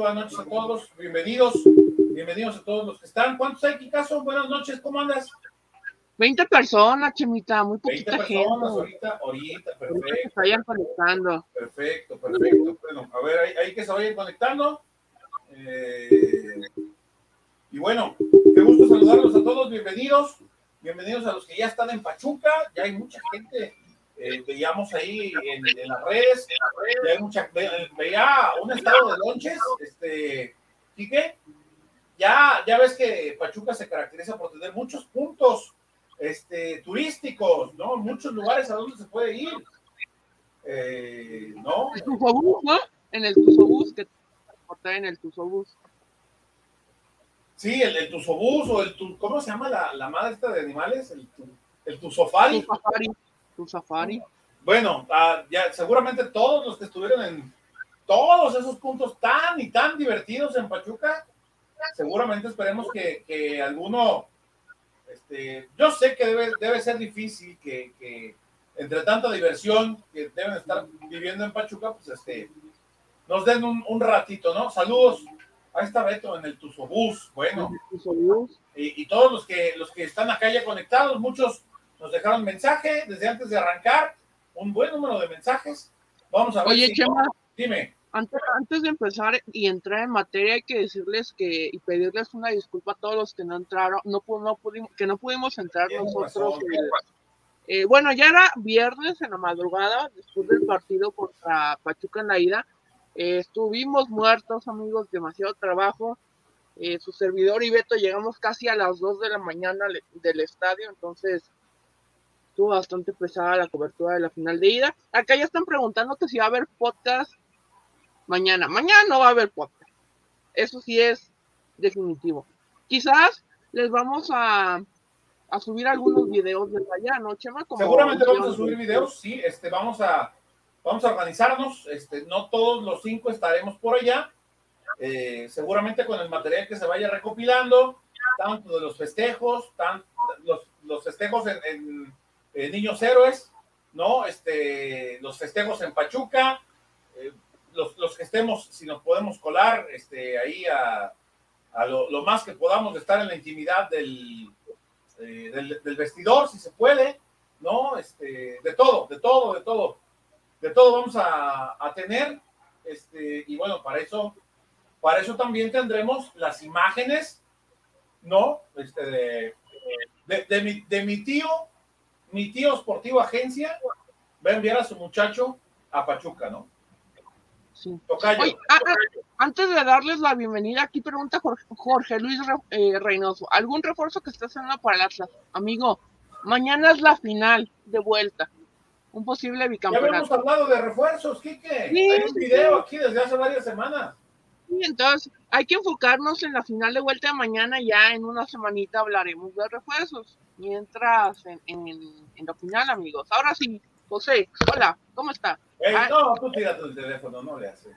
Buenas noches, a todos. Bienvenidos. Bienvenidos a todos los que están. ¿Cuántos hay caso? Buenas noches, ¿cómo andas? 20 personas, Chemita, muy poquita 20 gente. personas ahorita, ahorita, Ahorita se perfecto, vayan conectando. perfecto, perfecto. Bueno, a ver, ahí, ahí que se vayan conectando. Eh, y bueno, qué gusto saludarlos a todos, bienvenidos. Bienvenidos a los que ya están en Pachuca, ya hay mucha gente, eh, veíamos ahí en, en las redes, mucha, ve- veía un estado de lonches, este, Quique, ya, ya ves que Pachuca se caracteriza por tener muchos puntos este, turísticos, ¿no? Muchos lugares a donde se puede ir, Eh, ¿no? El Tuzobús, ¿no? En el Tuzobús, que transportar en el Tuzobús. Sí, el, el Tuzobús o el, tu- ¿cómo se llama la, la madre esta de animales? El, tu- el Tuzofari. Tu Tu safari. Bueno, ah, ya seguramente todos los que estuvieron en todos esos puntos tan y tan divertidos en Pachuca, seguramente esperemos que, que alguno, este, yo sé que debe, debe ser difícil que, que entre tanta diversión que deben estar viviendo en Pachuca, pues este, nos den un, un ratito, ¿no? Saludos. Ahí está Beto en el Tuzobús. Bueno, El Tuzobús. y, y todos los que los que están acá ya conectados, muchos nos dejaron mensaje desde antes de arrancar, un buen número de mensajes. Vamos a ver Oye, si- Chema, dime. antes, antes de empezar y entrar en materia, hay que decirles que y pedirles una disculpa a todos los que no entraron, no, no pudimos, que no pudimos entrar Tienes nosotros. razón. eh, eh, bueno, ya era viernes en la madrugada, después del partido contra Pachuca en la ida. Eh, estuvimos muertos, amigos, demasiado trabajo. Su servidor y Beto llegamos casi a las 2 de la mañana le- del estadio, entonces estuvo bastante pesada la cobertura de la final de ida. Acá ya están preguntando que si va a haber podcast mañana. Mañana no va a haber podcast. Eso sí es definitivo. Quizás les vamos a, a subir algunos videos desde allá, ¿no, Chema? Como Seguramente vamos a subir videos, sí, este, vamos a vamos a organizarnos, este, no todos los cinco estaremos por allá, eh, seguramente con el material que se vaya recopilando, tanto de los festejos, tan, los, los festejos en, en- en Niños Héroes, ¿no? Este, los festejos en Pachuca, eh, los, los que estemos, si nos podemos colar, este, ahí a, a lo, lo más que podamos estar en la intimidad del, eh, del, del vestidor, si se puede, ¿no? Este, de todo, de todo, de todo. De todo vamos a, a tener. Este, y bueno, para eso, para eso también tendremos las imágenes, ¿no? Este, de, de mi, de mi tío, mi tío Sportivo Agencia, va a enviar a su muchacho a Pachuca, ¿no? Sí. Tocayo. Oye, ah, ah, antes de darles la bienvenida, aquí pregunta Jorge, Jorge Luis Re- eh, Reynoso, ¿algún refuerzo que esté haciendo para el Atlas? Amigo, mañana es la final de vuelta, un posible ya habíamos bicampeonato. hablado de refuerzos, Quique. Sí, Hay un sí, video aquí desde hace varias semanas. Y entonces hay que enfocarnos en la final de vuelta de mañana, ya en una semanita hablaremos de refuerzos, mientras en, en, en la final, amigos. Ahora sí, José, hola, ¿cómo está? Ey, Ah. no, tú tírate el teléfono, no le haces.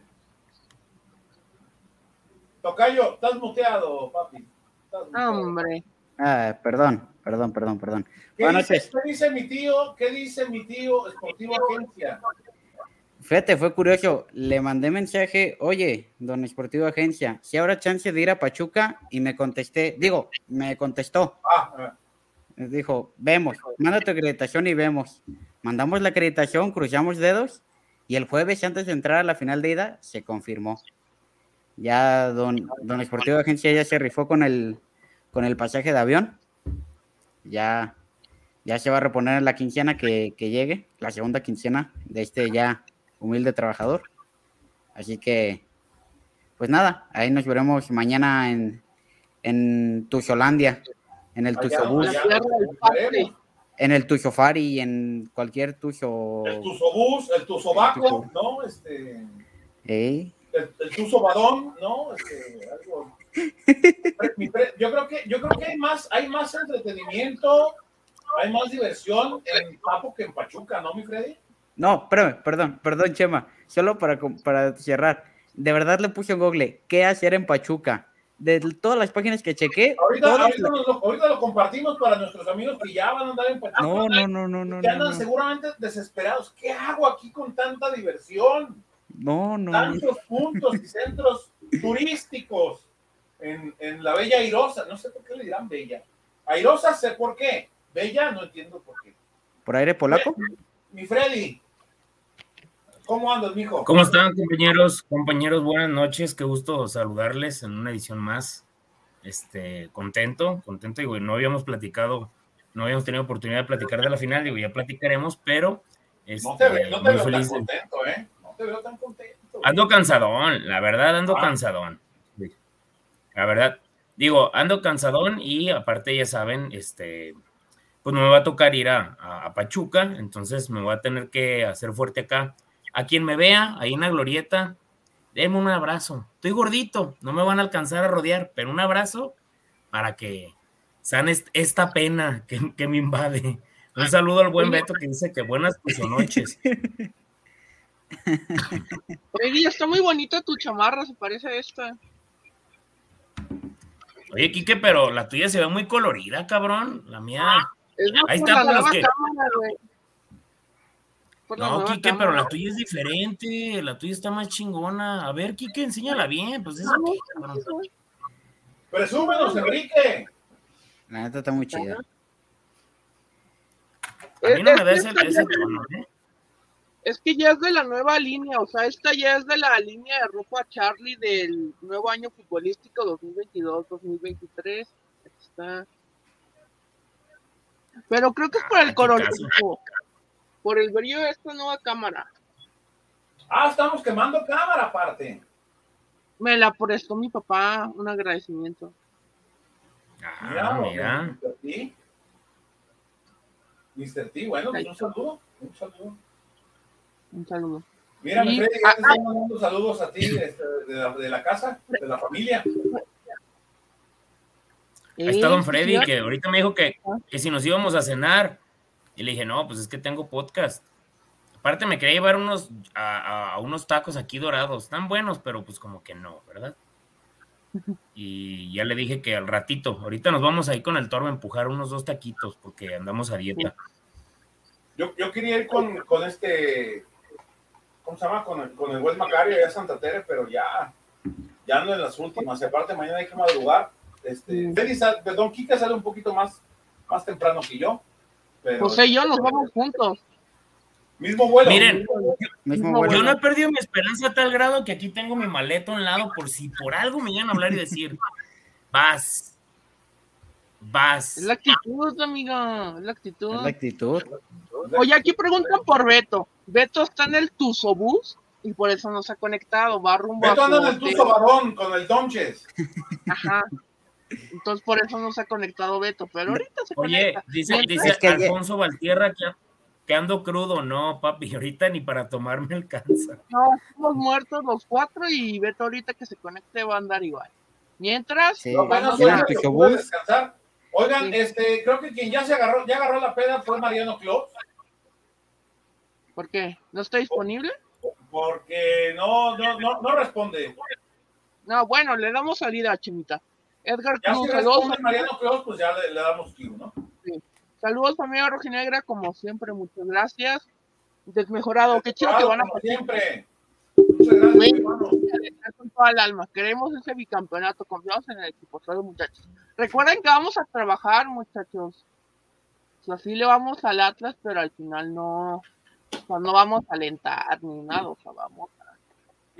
Tocayo, estás muteado, papi. Estás muteado. Hombre, Ah, perdón, perdón, perdón, perdón. ¿Qué, dice, noches. qué dice mi tío? ¿Qué dice mi tío Sportivo Agencia? Fíjate, fue curioso. Le mandé mensaje, oye, don Esportivo Agencia, si habrá chance de ir a Pachuca, y me contesté, digo, me contestó, Ah, me dijo, vemos, manda tu acreditación y vemos. Mandamos la acreditación, cruzamos dedos, y el jueves, antes de entrar a la final de ida, se confirmó. Ya don, don Esportivo Agencia ya se rifó con el, con el pasaje de avión. Ya, ya se va a reponer en la quincena que, que llegue, la segunda quincena de este ya humilde trabajador. Así que, pues nada, ahí nos veremos mañana en, en Tuxolandia, en el veremos. en el Tuxofari, en cualquier Tuxo. El Tuzobús, el Tuzobaco, ¿no? Este, ¿Eh? el, el Tuzobadón, ¿no? Este, algo. Yo creo que, yo creo que hay más, hay más entretenimiento, hay más diversión en Papo que en Pachuca, ¿no, mi Freddy? No, espérame, perdón, perdón, Chema. Solo para, para cerrar. De verdad le puse en Google, ¿qué hacer en Pachuca? De todas las páginas que chequé, Ahorita, ahorita, las- lo, ahorita lo compartimos para nuestros amigos que ya van a andar en. No, no, no, no, no. que andan no. seguramente desesperados. ¿Qué hago aquí con tanta diversión? No, no. Tantos puntos y centros turísticos en, en, la Bella Airosa. No sé por qué le dirán Bella. Airosa sé por qué. Bella no entiendo por qué. ¿Por aire polaco? Mi, mi Freddy. ¿Cómo andas, mijo? ¿Cómo están, compañeros? Compañeros, buenas noches. Qué gusto saludarles en una edición más. Este, contento, contento. Digo, no habíamos platicado, no habíamos tenido oportunidad de platicar de la final. Digo, ya platicaremos, pero. Este, no te, ve, no te veo tan contento, ¿eh? No te veo tan contento. Ando cansadón, la verdad, ando ah. cansadón. La verdad, digo, ando cansadón y aparte, ya saben, este, pues me va a tocar ir a, a, a Pachuca, entonces me voy a tener que hacer fuerte acá a quien me vea ahí en la glorieta, denme un abrazo. Estoy gordito, no me van a alcanzar a rodear, pero un abrazo para que sane esta pena que, me invade. Un saludo al buen Beto que dice que buenas noches. Oye, está muy bonita tu chamarra, se parece a esta. Oye, Quique, pero la tuya se ve muy colorida, cabrón. La mía. Ahí está por los que. No, Kike, pero la tuya es diferente, la tuya está más chingona. A ver, Kike, enséñala bien, pues eso no, Presúmenos, Enrique. La neta está muy chida. A mí no me da ese, ese tono, ¿eh? Es que ya es de la nueva línea, o sea, esta ya es de la línea de rojo a Charlie del nuevo año futbolístico 2022-2023. Está. Pero creo que es por el coronavirus por el brillo de esta nueva cámara. Ah, estamos quemando cámara aparte. Me la prestó mi papá, un agradecimiento. Ah, mira. Mr. T. Mr. T, bueno, pues un saludo. Un saludo. Un saludo. Mira. Freddy, ya te estoy mandando saludos a ti este, de, la, de, la, casa, de la familia. Ahí está don Freddy, que ahorita me dijo que, que si nos íbamos a cenar, y le dije, no, pues es que tengo podcast. Aparte me quería llevar unos, a, unos tacos aquí dorados, tan buenos, pero pues como que no, ¿verdad? Y ya le dije que al ratito, ahorita nos vamos ahí con el toro a empujar unos dos taquitos porque andamos a dieta. Yo, yo quería ir con, con, este, ¿cómo se llama? Con el, con el buen Macario allá a Santa Tere, pero ya, ya no en las últimas. Y aparte mañana hay que madrugar. Este, Félix, perdón, Kika sale un poquito más, más temprano que yo. José y yo nos vamos juntos. Mismo vuelo. Miren, yo no he perdido mi esperanza a tal grado que aquí tengo mi maleta a un lado por si por algo me llegan a hablar y decir, vas, vas. Es la actitud, amigo, es la actitud. Es la actitud. Oye, aquí preguntan por Beto. Beto está en el Tusobús y por eso no se ha conectado, va rumbo Beto anda en el Tuso Barón con el Donches. Ajá. Entonces por eso no se ha conectado Beto, pero ahorita se Oye, dice, dice Alfonso Valtierra que, ando crudo, no, papi, ahorita ni para tomarme alcanza. No, estamos muertos los cuatro y Beto ahorita que se conecte va a andar igual. Mientras, sí. no, bueno, a descansar. Oigan, este, creo que quien ya se agarró, ya agarró la peda fue Mariano Clos. ¿Por qué? ¿No está disponible? Porque no, no, no, no responde. No, bueno, le damos salida a Chimita. Edgar ya Cruz, saludos. Mariano Cruz, pues ya le, le damos tiro, ¿no? Sí. Saludos familia rojinegra, como siempre, muchas gracias. Desmejorado, qué chido que van a pasar. siempre. Muchas gracias, hermano. Con toda el alma. Queremos ese bicampeonato, confiamos en el equipo, todos muchachos. Recuerden que vamos a trabajar, muchachos. O sea, sí le vamos al Atlas, pero al final no, o sea, no vamos a alentar ni nada, o sea, vamos a.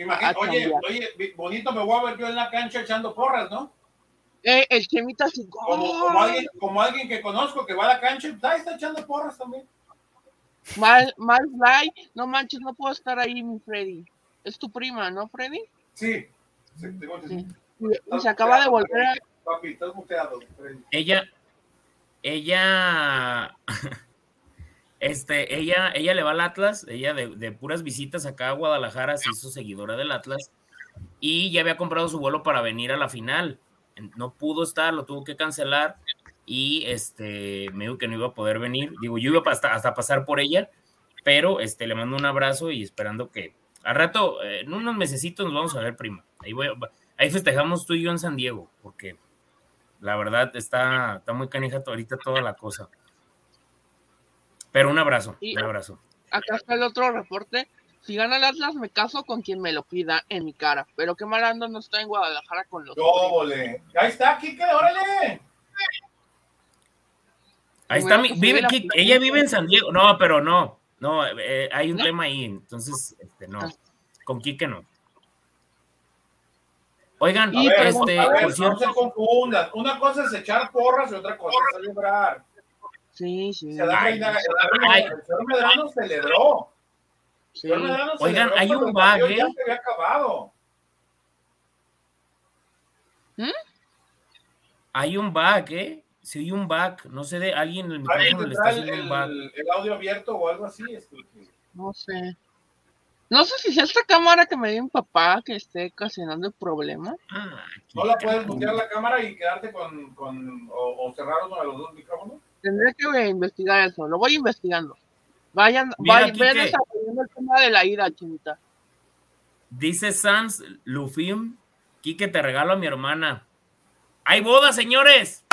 Imagínate, oye, oye, bonito me voy a ver yo en la cancha echando porras, ¿no? Eh, el Chemita así, como, alguien, como alguien que conozco que va a la cancha, está echando porras también. Mal, mal fly, no manches, no puedo estar ahí, mi Freddy. Es tu prima, ¿no, Freddy? Sí. sí, tengo sí. Y se acaba de volver a... Papi, estás muteado, Freddy. Ella, ella, este, ella, ella le va al Atlas, ella de, de puras visitas acá a Guadalajara se hizo seguidora del Atlas y ya había comprado su vuelo para venir a la final no pudo estar, lo tuvo que cancelar y este, me dijo que no iba a poder venir. Digo, yo iba hasta, hasta pasar por ella, pero este, le mando un abrazo y esperando que al rato, eh, en unos mesecitos nos vamos a ver, prima. Ahí, voy, ahí festejamos tú y yo en San Diego, porque la verdad está, está muy canija ahorita toda la cosa. Pero un abrazo, un abrazo. Acá está el otro reporte. Si gana el Atlas, me caso con quien me lo pida en mi cara. Pero qué mal ando, no estoy en Guadalajara con los. Dóble. Ahí está, Kike, órale. Ahí está, mi, vive, ella vive en San Diego. No, pero no. No, eh, hay un tema ahí. Entonces, este, no. Ah. Con Kike no. Oigan, y este, por cierto, no se confundan. Una cosa es echar porras y otra cosa es celebrar. Sí, sí. Se da el señor Medrano celebró. Sí. Oigan, hay un bug, ¿eh? Ya se había acabado. ¿Mm? Hay un bug, ¿eh? Si hay un bug, no sé de alguien en el micrófono le está haciendo un bug. El audio abierto o algo así. No sé. No sé si sea esta cámara que me dio mi papá que esté ocasionando el problema. Ah, ¿No la puedes mutear la cámara y quedarte con, con o, o, cerrar uno de los dos micrófonos? Tendré que investigar eso, lo voy investigando. Vayan, vayan, vayan desarrollando el tema de la ira, chinita. Dice Sans Lufim, Quique, te regalo a mi hermana. ¡Hay boda, señores!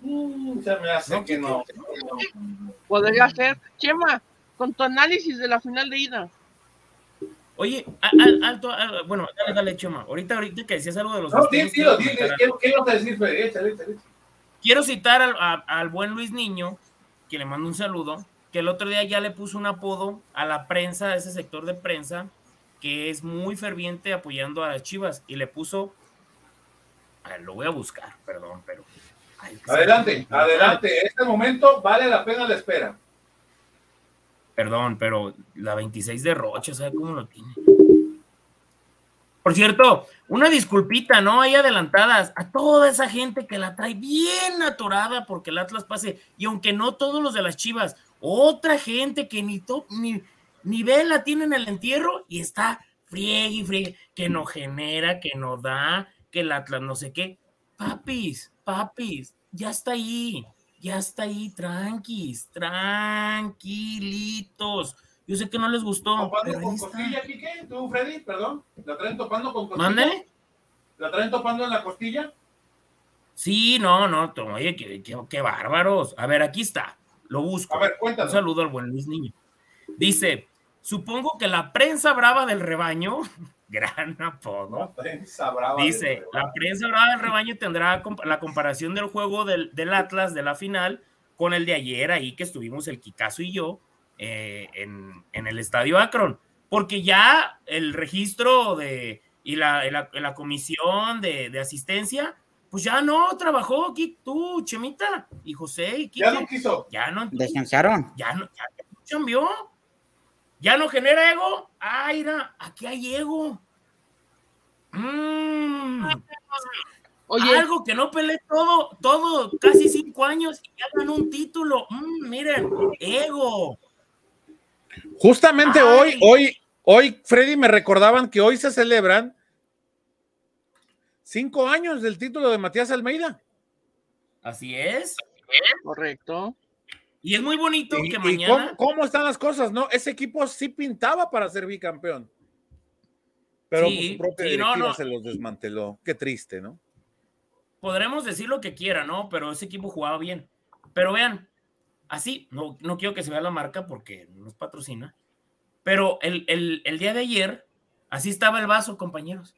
Mm, se me hace que no. Podría ser. Chema, con tu análisis de la final de ida. Oye, alto, bueno, dale, dale, Chema. Ahorita, ahorita que decías algo de los. No, ¿qué, vas a decir, Quiero citar al, al, buen Luis Niño, que le mando un saludo, que el otro día ya le puso un apodo a la prensa, a ese sector de prensa, que es muy ferviente apoyando a las chivas, y le puso. A ver, lo voy a buscar, perdón, pero Adelante, adelante. Este momento vale la pena la espera. Perdón, pero la 26 de Rocha, ¿sabe cómo lo tiene? Por cierto, una disculpita, ¿no? Hay adelantadas a toda esa gente que la trae bien atorada porque el Atlas pase. Y aunque no todos los de las chivas, otra gente que ni, ni, ni vela tiene en el entierro y está friegue y friegue, que no genera, que no da, que el Atlas no sé qué. Papis, papis, ya está ahí, ya está ahí, tranquis, tranquilitos. Yo sé que no les gustó. ¿Topando con costilla, Kike? ¿Tú, Freddy? Perdón. ¿La traen topando con costilla? ¿Mándale? ¿La traen topando en la costilla? Sí, no, no, oye, qué, qué, bárbaros. A ver, aquí está, lo busco. A ver, cuéntanos. Un saludo al buen Luis Niño. Dice, supongo que la prensa brava del rebaño Gran apodo. Dice, la prensa brava del rebaño tendrá la comparación del juego del, Atlas de la final con el de ayer ahí que estuvimos el Kikazo y yo eh, en, el estadio Akron. Porque ya el registro de y la, la, comisión de, asistencia, pues ya no trabajó tú, Chemita, y José y Ya no quiso. Ya no. Descansaron. Ya no, ya no cambió. ¿Ya no genera ego? Mira, aquí hay ego. Mm. Oye, algo que no peleé todo, todo, casi cinco años y ya ganó un título. Mm, miren, ego. Justamente hoy, hoy, hoy, Freddy, me recordaban que hoy se celebran cinco años del título de Matías Almeida. Así es. Correcto. Y es muy bonito que mañana. cómo, están las cosas, no? Ese equipo sí pintaba para ser bicampeón. Pero su propia se los desmanteló. Qué triste, ¿no? Podremos decir lo que quiera, ¿no? Pero ese equipo jugaba bien. Pero vean, así, no, no quiero que se vea la marca porque nos patrocina. Pero el, el, día de ayer, así estaba el vaso, compañeros.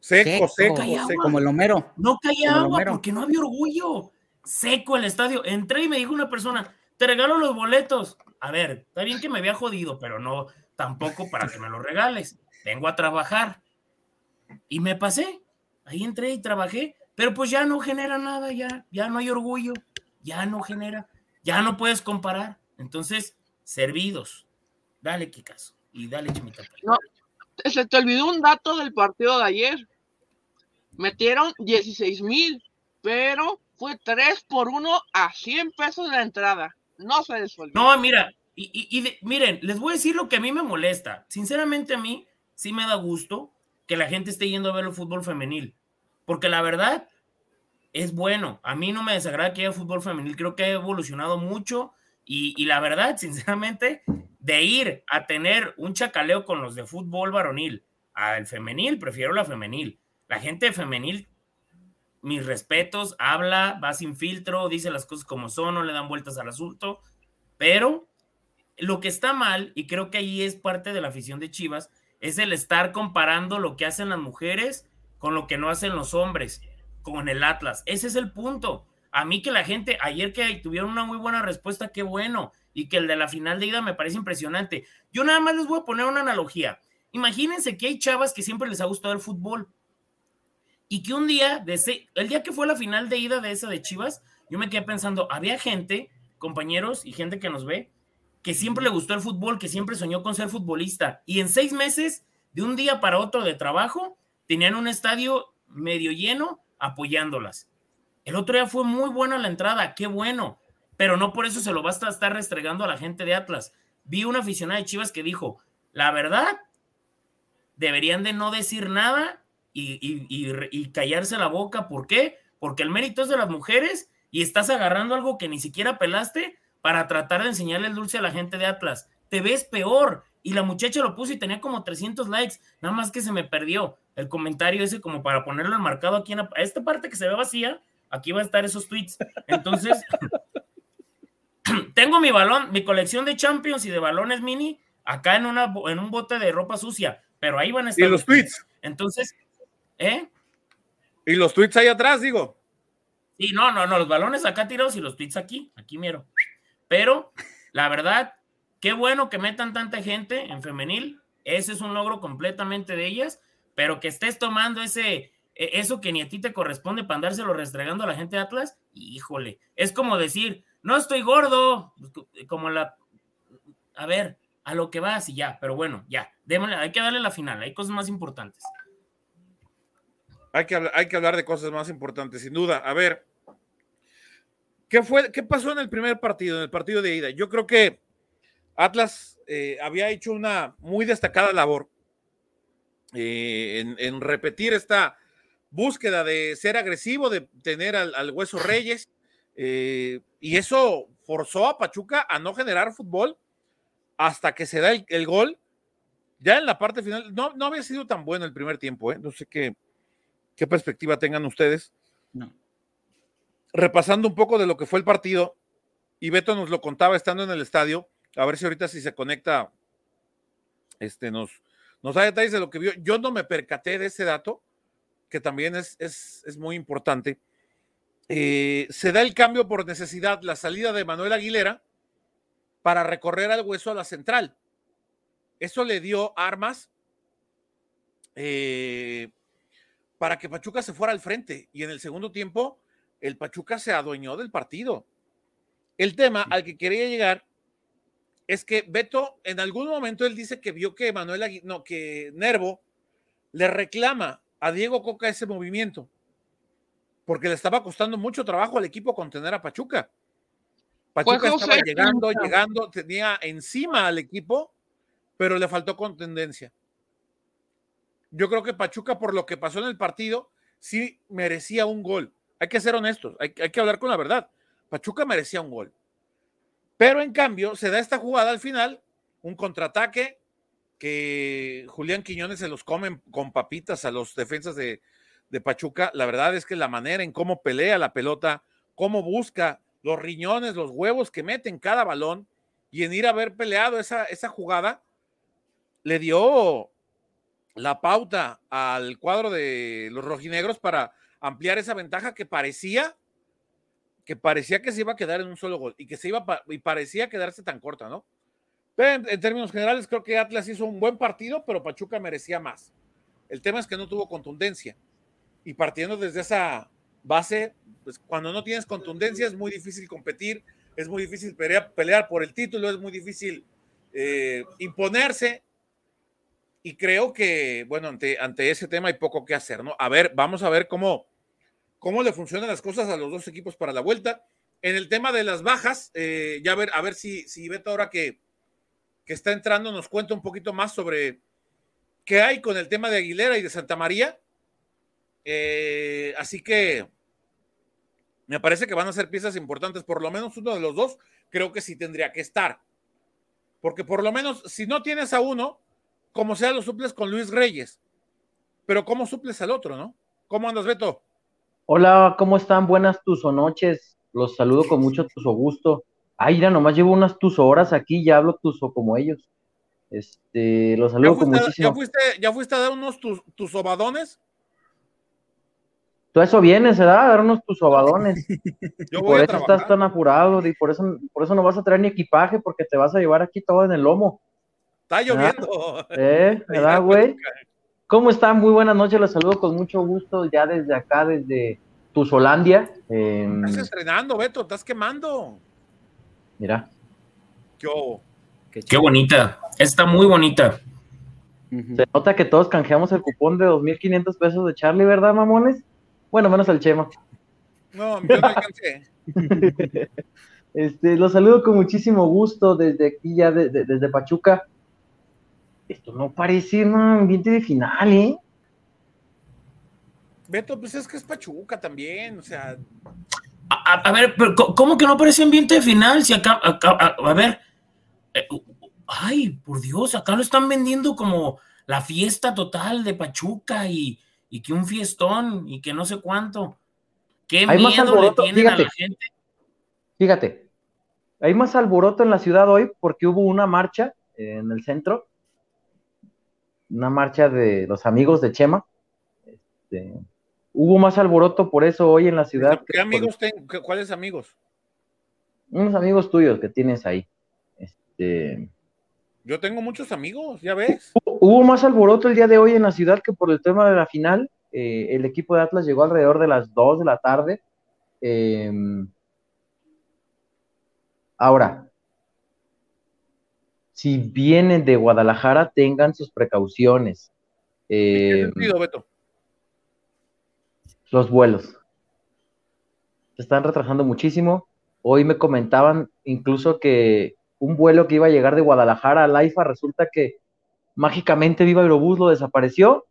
Seco, seco, seco. Como el Homero. No caía agua porque no había orgullo seco el estadio. Entré y me dijo una persona, te regalo los boletos. A ver, está bien que me había jodido, pero no tampoco para que me los regales. Vengo a trabajar. Y me pasé. Ahí entré y trabajé, pero pues ya no genera nada, ya, ya no hay orgullo, ya no genera, ya no puedes comparar. Entonces, servidos. Dale, Kikazo. Y dale, Chimita. No, se te olvidó un dato del partido de ayer. Metieron 16 mil, pero fue 3 por 1 a 100 pesos la entrada. No se desolvió. No, mira, y, miren, les voy a decir lo que a mí me molesta. Sinceramente a mí sí me da gusto que la gente esté yendo a ver el fútbol femenil. Porque la verdad es bueno. A mí no me desagrada que haya fútbol femenil. Creo que ha evolucionado mucho. Y, y la verdad, sinceramente, de ir a tener un chacaleo con los de fútbol varonil al femenil, prefiero la femenil. La gente femenil mis respetos, habla, va sin filtro, dice las cosas como son, no le dan vueltas al asunto. Pero lo que está mal, y creo que ahí es parte de la afición de Chivas, es el estar comparando lo que hacen las mujeres con lo que no hacen los hombres, con el Atlas. Ese es el punto. A mí que la gente, ayer que tuvieron una muy buena respuesta, qué bueno, y que el de la final de ida me parece impresionante. Yo nada más les voy a poner una analogía. Imagínense que hay chavas que siempre les ha gustado el fútbol y que un día, el día que fue la final de ida de esa de Chivas, yo me quedé pensando, había gente, compañeros y gente que nos ve, que siempre le gustó el fútbol, que siempre soñó con ser futbolista. Y en seis meses, de un día para otro de trabajo, tenían un estadio medio lleno apoyándolas. El otro día fue muy buena la entrada, qué bueno, pero no por eso se lo basta estar restregando a la gente de Atlas. Vi una aficionada de Chivas que dijo, la verdad, deberían de no decir nada y, y callarse la boca. ¿Por qué? Porque el mérito es de las mujeres y estás agarrando algo que ni siquiera pelaste para tratar de enseñarle el dulce a la gente de Atlas. Te ves peor. Y la muchacha lo puso y tenía como 300 likes. Nada más que se me perdió el comentario ese como para ponerlo enmarcado aquí en a esta parte que se ve vacía. Aquí va a estar esos tweets. Entonces, tengo mi balón, mi colección de Champions y de balones mini acá en, una, en un bote de ropa sucia. Pero ahí van a estar. Y los tweets. Entonces, ¿eh? Y los tweets ahí atrás, digo. Sí, no, no, no, los balones acá tirados y los tweets aquí, aquí miro. Pero la verdad, qué bueno que metan tanta gente en femenil. Ese es un logro completamente de ellas, pero que estés tomando ese, e, eso que ni a ti te corresponde para andárselo restregando a la gente de Atlas, híjole, es como decir, no estoy gordo, como la, a ver, a lo que vas y ya, pero bueno, ya, démosle, hay que darle la final, hay cosas más importantes. Hay que, hay que hablar de cosas más importantes, sin duda. A ver, ¿Qué, fue, ¿Qué pasó en el primer partido, en el partido de ida? Yo creo que Atlas eh, había hecho una muy destacada labor eh, en, repetir esta búsqueda de ser agresivo, de tener al, Hueso Reyes, eh, y eso forzó a Pachuca a no generar fútbol hasta que se da el, gol. Ya en la parte final, no, no había sido tan bueno el primer tiempo, no sé qué, qué perspectiva tengan ustedes. No repasando un poco de lo que fue el partido, y Beto nos lo contaba estando en el estadio, a ver si ahorita si se conecta, este, nos, nos da detalles de lo que vio. Yo no me percaté de ese dato, que también es, es, muy importante. Eh, se da el cambio por necesidad, la salida de Manuel Aguilera para recorrer al hueso a la central. Eso le dio armas eh, para que Pachuca se fuera al frente y en el segundo tiempo el Pachuca se adueñó del partido. El tema al que quería llegar es que Beto, en algún momento él dice que vio que Manuel, no, que Nervo le reclama a Diego Coca ese movimiento, porque le estaba costando mucho trabajo al equipo contener a Pachuca. Pachuca estaba llegando, llegando, tenía encima al equipo, pero le faltó contendencia. Yo creo que Pachuca, por lo que pasó en el partido, sí merecía un gol. Hay que ser honestos, hay, que hablar con la verdad. Pachuca merecía un gol. Pero en cambio, se da esta jugada al final, un contraataque que Julián Quiñones se los come con papitas a los defensas de, Pachuca. La verdad es que la manera en cómo pelea la pelota, cómo busca los riñones, los huevos que mete en cada balón y en ir a haber peleado esa, esa jugada, le dio la pauta al cuadro de los rojinegros para ampliar esa ventaja que parecía que parecía que se iba a quedar en un solo gol y que se iba y parecía quedarse tan corta, ¿no? Pero en, términos generales creo que Atlas hizo un buen partido, pero Pachuca merecía más. El tema es que no tuvo contundencia. Y partiendo desde esa base, pues cuando no tienes contundencia es muy difícil competir, es muy difícil pelear, por el título, es muy difícil eh, imponerse y creo que, bueno, ante, ante ese tema hay poco que hacer, ¿no? A ver, vamos a ver cómo, cómo le funcionan las cosas a los dos equipos para la vuelta. En el tema de las bajas, eh, ya a ver, a ver si, si Beto ahora que, que está entrando nos cuenta un poquito más sobre qué hay con el tema de Aguilera y de Santa María. Eh, así que me parece que van a ser piezas importantes, por lo menos uno de los dos, creo que sí tendría que estar. Porque por lo menos, si no tienes a uno, como sea, lo suples con Luis Reyes. Pero ¿cómo suples al otro, no? ¿Cómo andas, Beto? Hola, ¿cómo están? Buenas tus o noches. Los saludo con mucho gusto. Ay, mira, nomás llevo unas tus horas aquí y ya hablo tuso como ellos. Este, los ¿Ya saludo con muchísimo. ya fuiste, ya fuiste a dar unos tus, tus sobadones? Tú eso vienes, ¿verdad? A dar unos tus sobadones. Yo voy por a eso estás tan apurado, y por eso, por eso no vas a traer ni equipaje, porque te vas a llevar aquí todo en el lomo. Está lloviendo. ¿Eh? ¿Verdad, güey? ¿Cómo están? Muy buenas noches, los saludo con mucho gusto ya desde acá, desde Tuzolandia. Eh, Estás estrenando, Beto, estás quemando. mira, ¿Qué hubo? Qué bonita. Está muy bonita. Se nota que todos canjeamos el cupón de 2.500 pesos de Charlie, ¿verdad, mamones? Bueno, menos el Chema. No, yo no alcancé. Este, los saludo con muchísimo gusto desde aquí, ya de- de- desde Pachuca. Esto no parece un ambiente de final, ¿eh? Beto, pues es que es Pachuca también, o sea, A, a- a ver, pero ¿cómo que no parece ambiente de final? Si acá, acá- a, a ver. eh, ay, por Dios, acá lo están vendiendo como la fiesta total de Pachuca y, y que un fiestón y que no sé cuánto. ¿Qué Hay más miedo le tienen a la gente? Fíjate, hay más alboroto en la ciudad hoy porque hubo una marcha en el centro, una marcha de los amigos de Chema. Este, hubo más alboroto por eso hoy en la ciudad. ¿qué amigos tengo? ¿Qué- ¿Cuáles amigos? Unos amigos tuyos que tienes ahí. Este, Yo tengo muchos amigos, ya ves. Hubo más alboroto el día de hoy en la ciudad que por el tema de la final. Eh, el equipo de Atlas llegó alrededor de las 2 de la tarde. Eh, ahora, si vienen de Guadalajara, tengan sus precauciones. ¿En qué Eh, sentido, Beto? los vuelos. Se están retrasando muchísimo. Hoy me comentaban incluso que un vuelo que iba a llegar de Guadalajara a Laifa resulta que mágicamente Viva Aerobús lo desapareció,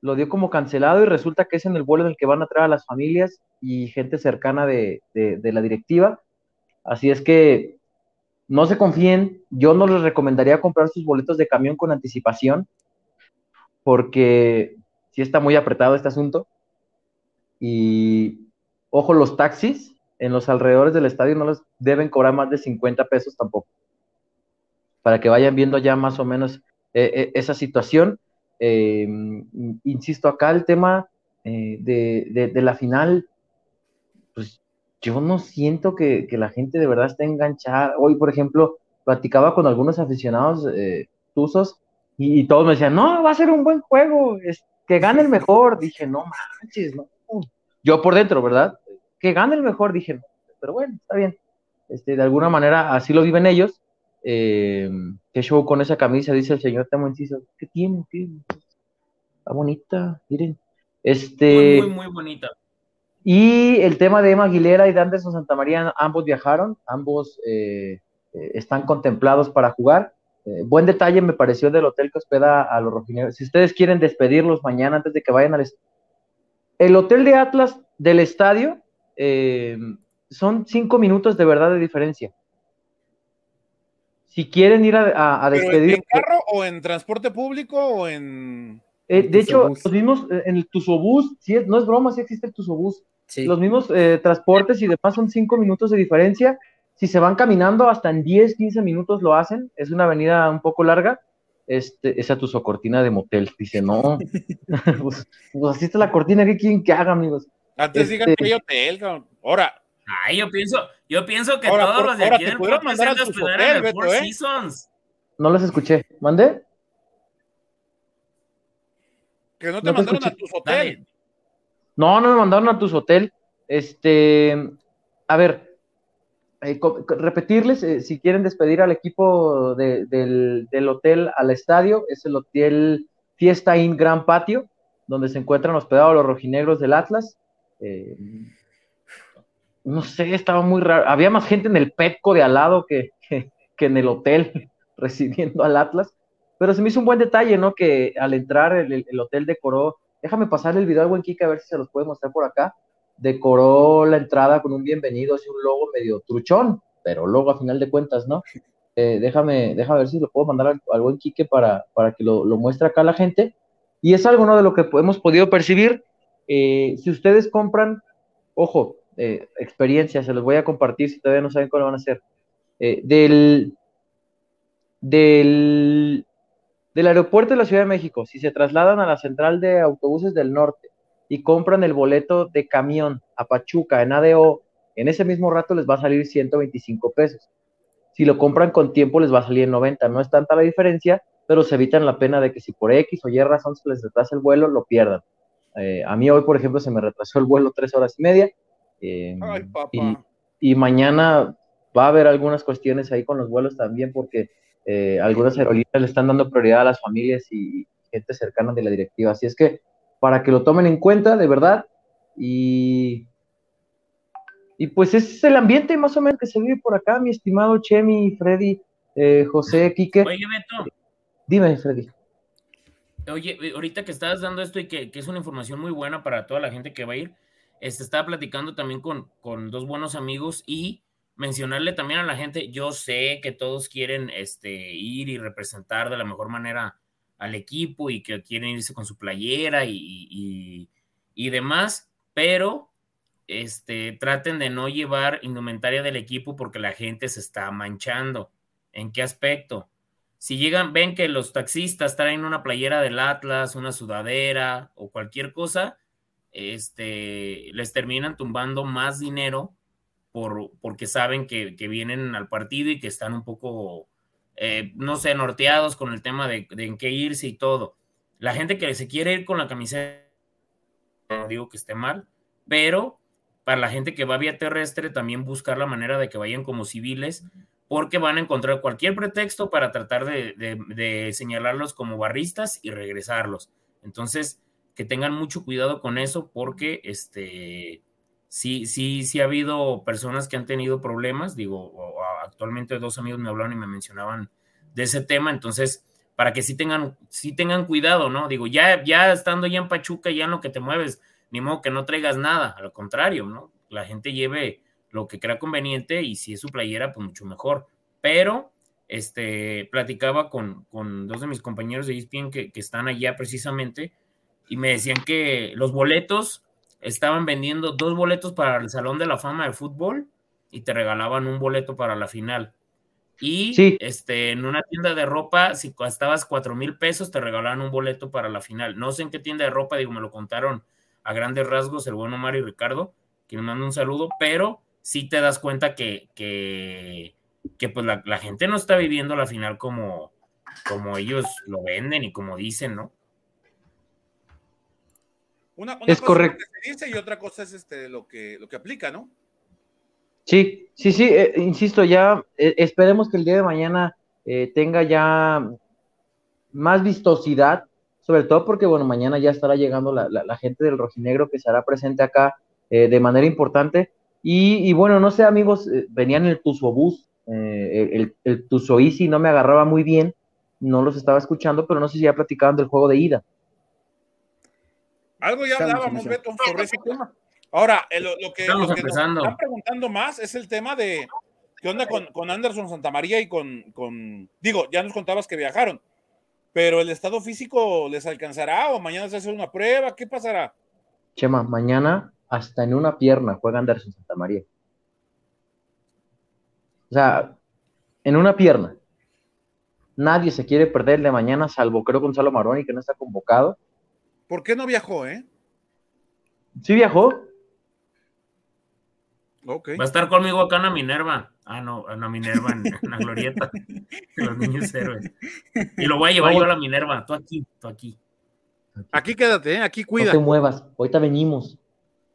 lo dio como cancelado y resulta que es en el vuelo en el que van a traer a las familias y gente cercana de, de- de la directiva. Así es que no se confíen, yo no les recomendaría comprar sus boletos de camión con anticipación porque sí está muy apretado este asunto. Y ojo, los taxis en los alrededores del estadio no les deben cobrar más de 50 pesos tampoco. Para que vayan viendo ya más o menos eh, eh, esa situación. Eh, insisto, acá el tema de, la final, yo no siento que, que la gente de verdad esté enganchada. Hoy, por ejemplo, platicaba con algunos aficionados eh, y, todos me decían, no, va a ser un buen juego, es, que gane el mejor. Dije, no manches, no. Yo por dentro, ¿verdad? Que gane el mejor, dije, no, pero bueno, está bien. Este, de alguna manera así lo viven ellos. Eh, ¿Qué show con esa camisa? Dice el señor Temo Enciso. ¿Qué tiene? ¿Qué? Está bonita, miren. Este, muy, muy bonita. Y el tema de Emma Aguilera y de Anderson Santamaría, ambos viajaron, ambos eh, eh, están contemplados para jugar. Eh, buen detalle me pareció del hotel que hospeda a los rojinegros. Si ustedes quieren despedirlos mañana antes de que vayan al... El hotel de Atlas del estadio eh, son cinco minutos de verdad de diferencia. Si quieren ir a, a- a ¿Pero en, despedir... en carro o en transporte público o en... Eh, de hecho, los mismos, en el Tusobús, sí, es- no es broma, sí existe el Tusobús. Sí. Los mismos eh, transportes y demás son cinco minutos de diferencia. Si se van caminando, hasta en 10, 15 minutos lo hacen. Es una avenida un poco larga. Este, esa tu cortina de motel. Dice, no. pues, pues así está la cortina. ¿Qué quieren que haga, amigos? Antes Este- digan que hay hotel, cabrón. Ahora, Ay, yo pienso, yo pienso que Ahora, todos por- los de ahora aquí del mandar se hospedar en el Beto, Four ¿eh? Seasons. No los escuché. ¿Mandé? que no te No te mandaron a tus hoteles. Dale. No, no me mandaron a tus hotel. Este, a ver, eh, repetirles, eh, si quieren despedir al equipo de- del, hotel al estadio, es el hotel Fiesta Inn Gran Patio, donde se encuentran hospedados los rojinegros del Atlas. Eh, no sé, estaba muy raro. Había más gente en el Petco de al lado que, que, en el hotel recibiendo al Atlas. Pero se me hizo un buen detalle, ¿no? Que al entrar el hotel decoró. Déjame pasarle el video al buen Kike a ver si se los puede mostrar por acá. Decoró la entrada con un bienvenido, así un logo medio truchón, pero luego a final de cuentas, ¿no? Eh, déjame, déjame ver si lo puedo mandar al, al buen Quique para, para que lo, lo muestre acá a la gente. Y es algo, ¿no? De lo que hemos podido percibir. Eh, si ustedes compran, ojo, eh, experiencia, se los voy a compartir si todavía no saben cuál van a hacer. eh, del, del, del aeropuerto de la Ciudad de México, si se trasladan a la central de autobuses del norte y compran el boleto de camión a Pachuca en ADO, en ese mismo rato les va a salir 125 pesos. Si lo compran con tiempo les va a salir en 90. No es tanta la diferencia, pero se evitan la pena de que si por X o Y razón se les retrasa el vuelo, lo pierdan. Eh, a mí hoy, por ejemplo, se me retrasó el vuelo tres horas y media. Eh, Ay, papá. y, y mañana va a haber algunas cuestiones ahí con los vuelos también, porque eh, algunas aerolíneas le están dando prioridad a las familias y gente cercana de la directiva. Así es que para que lo tomen en cuenta, de verdad, y, y pues ese es el ambiente más o menos que se vive por acá, mi estimado Chemi, Freddy, eh, José, Quique. Oye, Beto, Dime, Freddy. oye, eh, ahorita que estabas dando esto y que, que es una información muy buena para toda la gente que va a ir, este, estaba platicando también con, con dos buenos amigos y mencionarle también a la gente, yo sé que todos quieren este, ir y representar de la mejor manera al equipo y que quieren irse con su playera y, y, y demás, pero este, traten de no llevar indumentaria del equipo porque la gente se está manchando. ¿En qué aspecto? Si llegan, ven que los taxistas traen una playera del Atlas, una sudadera o cualquier cosa, este, les terminan tumbando más dinero por, porque saben que, que vienen al partido y que están un poco, eh, no sé, norteados con el tema de, de, en qué irse y todo. La gente que se quiere ir con la camiseta, no digo que esté mal, pero para la gente que va vía terrestre también buscar la manera de que vayan como civiles, porque van a encontrar cualquier pretexto para tratar de, de, de señalarlos como barristas y regresarlos. Entonces, que tengan mucho cuidado con eso, porque este, sí, sí, sí ha habido personas que han tenido problemas. Digo, actualmente dos amigos me hablaron y me mencionaban de ese tema. Entonces, para que sí tengan, sí tengan cuidado, ¿no? Digo, ya, ya estando ya en Pachuca, ya en lo que te mueves, ni modo que no traigas nada, al contrario, ¿no? La gente lleve lo que crea conveniente y si es su playera, pues mucho mejor. Pero, este, platicaba con, con dos de mis compañeros de ESPN que, que están allá precisamente y me decían que los boletos estaban vendiendo dos boletos para el Salón de la Fama de Fútbol y te regalaban un boleto para la final. Y sí. este, en una tienda de ropa, si gastabas cuatro mil pesos, te regalaban un boleto para la final. No sé en qué tienda de ropa, digo, me lo contaron a grandes rasgos el bueno Mario y Ricardo, que me manda un saludo, pero sí te das cuenta que, que, que pues la, la, gente no está viviendo la final como, como ellos lo venden y como dicen, ¿no? Una, una es cosa correcto. Es lo que se dice y otra cosa es este, lo, que, lo que aplica, ¿no? Sí, sí, sí, eh, insisto, ya eh, esperemos que el día de mañana eh, tenga ya más vistosidad, sobre todo porque, bueno, mañana ya estará llegando la, la, la gente del rojinegro que se hará presente acá de manera importante. Y, y, bueno, no sé, amigos, venían en el Tusobús, el, el Tuso Easy no me agarraba muy bien, no los estaba escuchando, pero no sé si ya platicaban del juego de ida. Algo ya hablábamos, Beto, sobre ese tema. Ahora, lo, lo, que, lo que nos están preguntando más es el tema de qué onda con, con Anderson Santamaría y con, con, digo, ya nos contabas que viajaron, pero el estado físico les alcanzará o mañana se hace una prueba, ¿qué pasará? Chema, mañana hasta en una pierna juega Anderson Santamaría. O sea, en una pierna. Nadie se quiere perder de mañana, salvo creo Gonzalo Maroni, que no está convocado. ¿Por qué no viajó, eh? Sí viajó. Okay. Va a estar conmigo acá en la Minerva. Ah, no, en la Minerva, en, en la glorieta. los niños héroes. Y lo voy a llevar yo a la Minerva. Tú aquí, tú aquí. Aquí quédate, ¿eh? aquí cuida. No te muevas, ahorita venimos.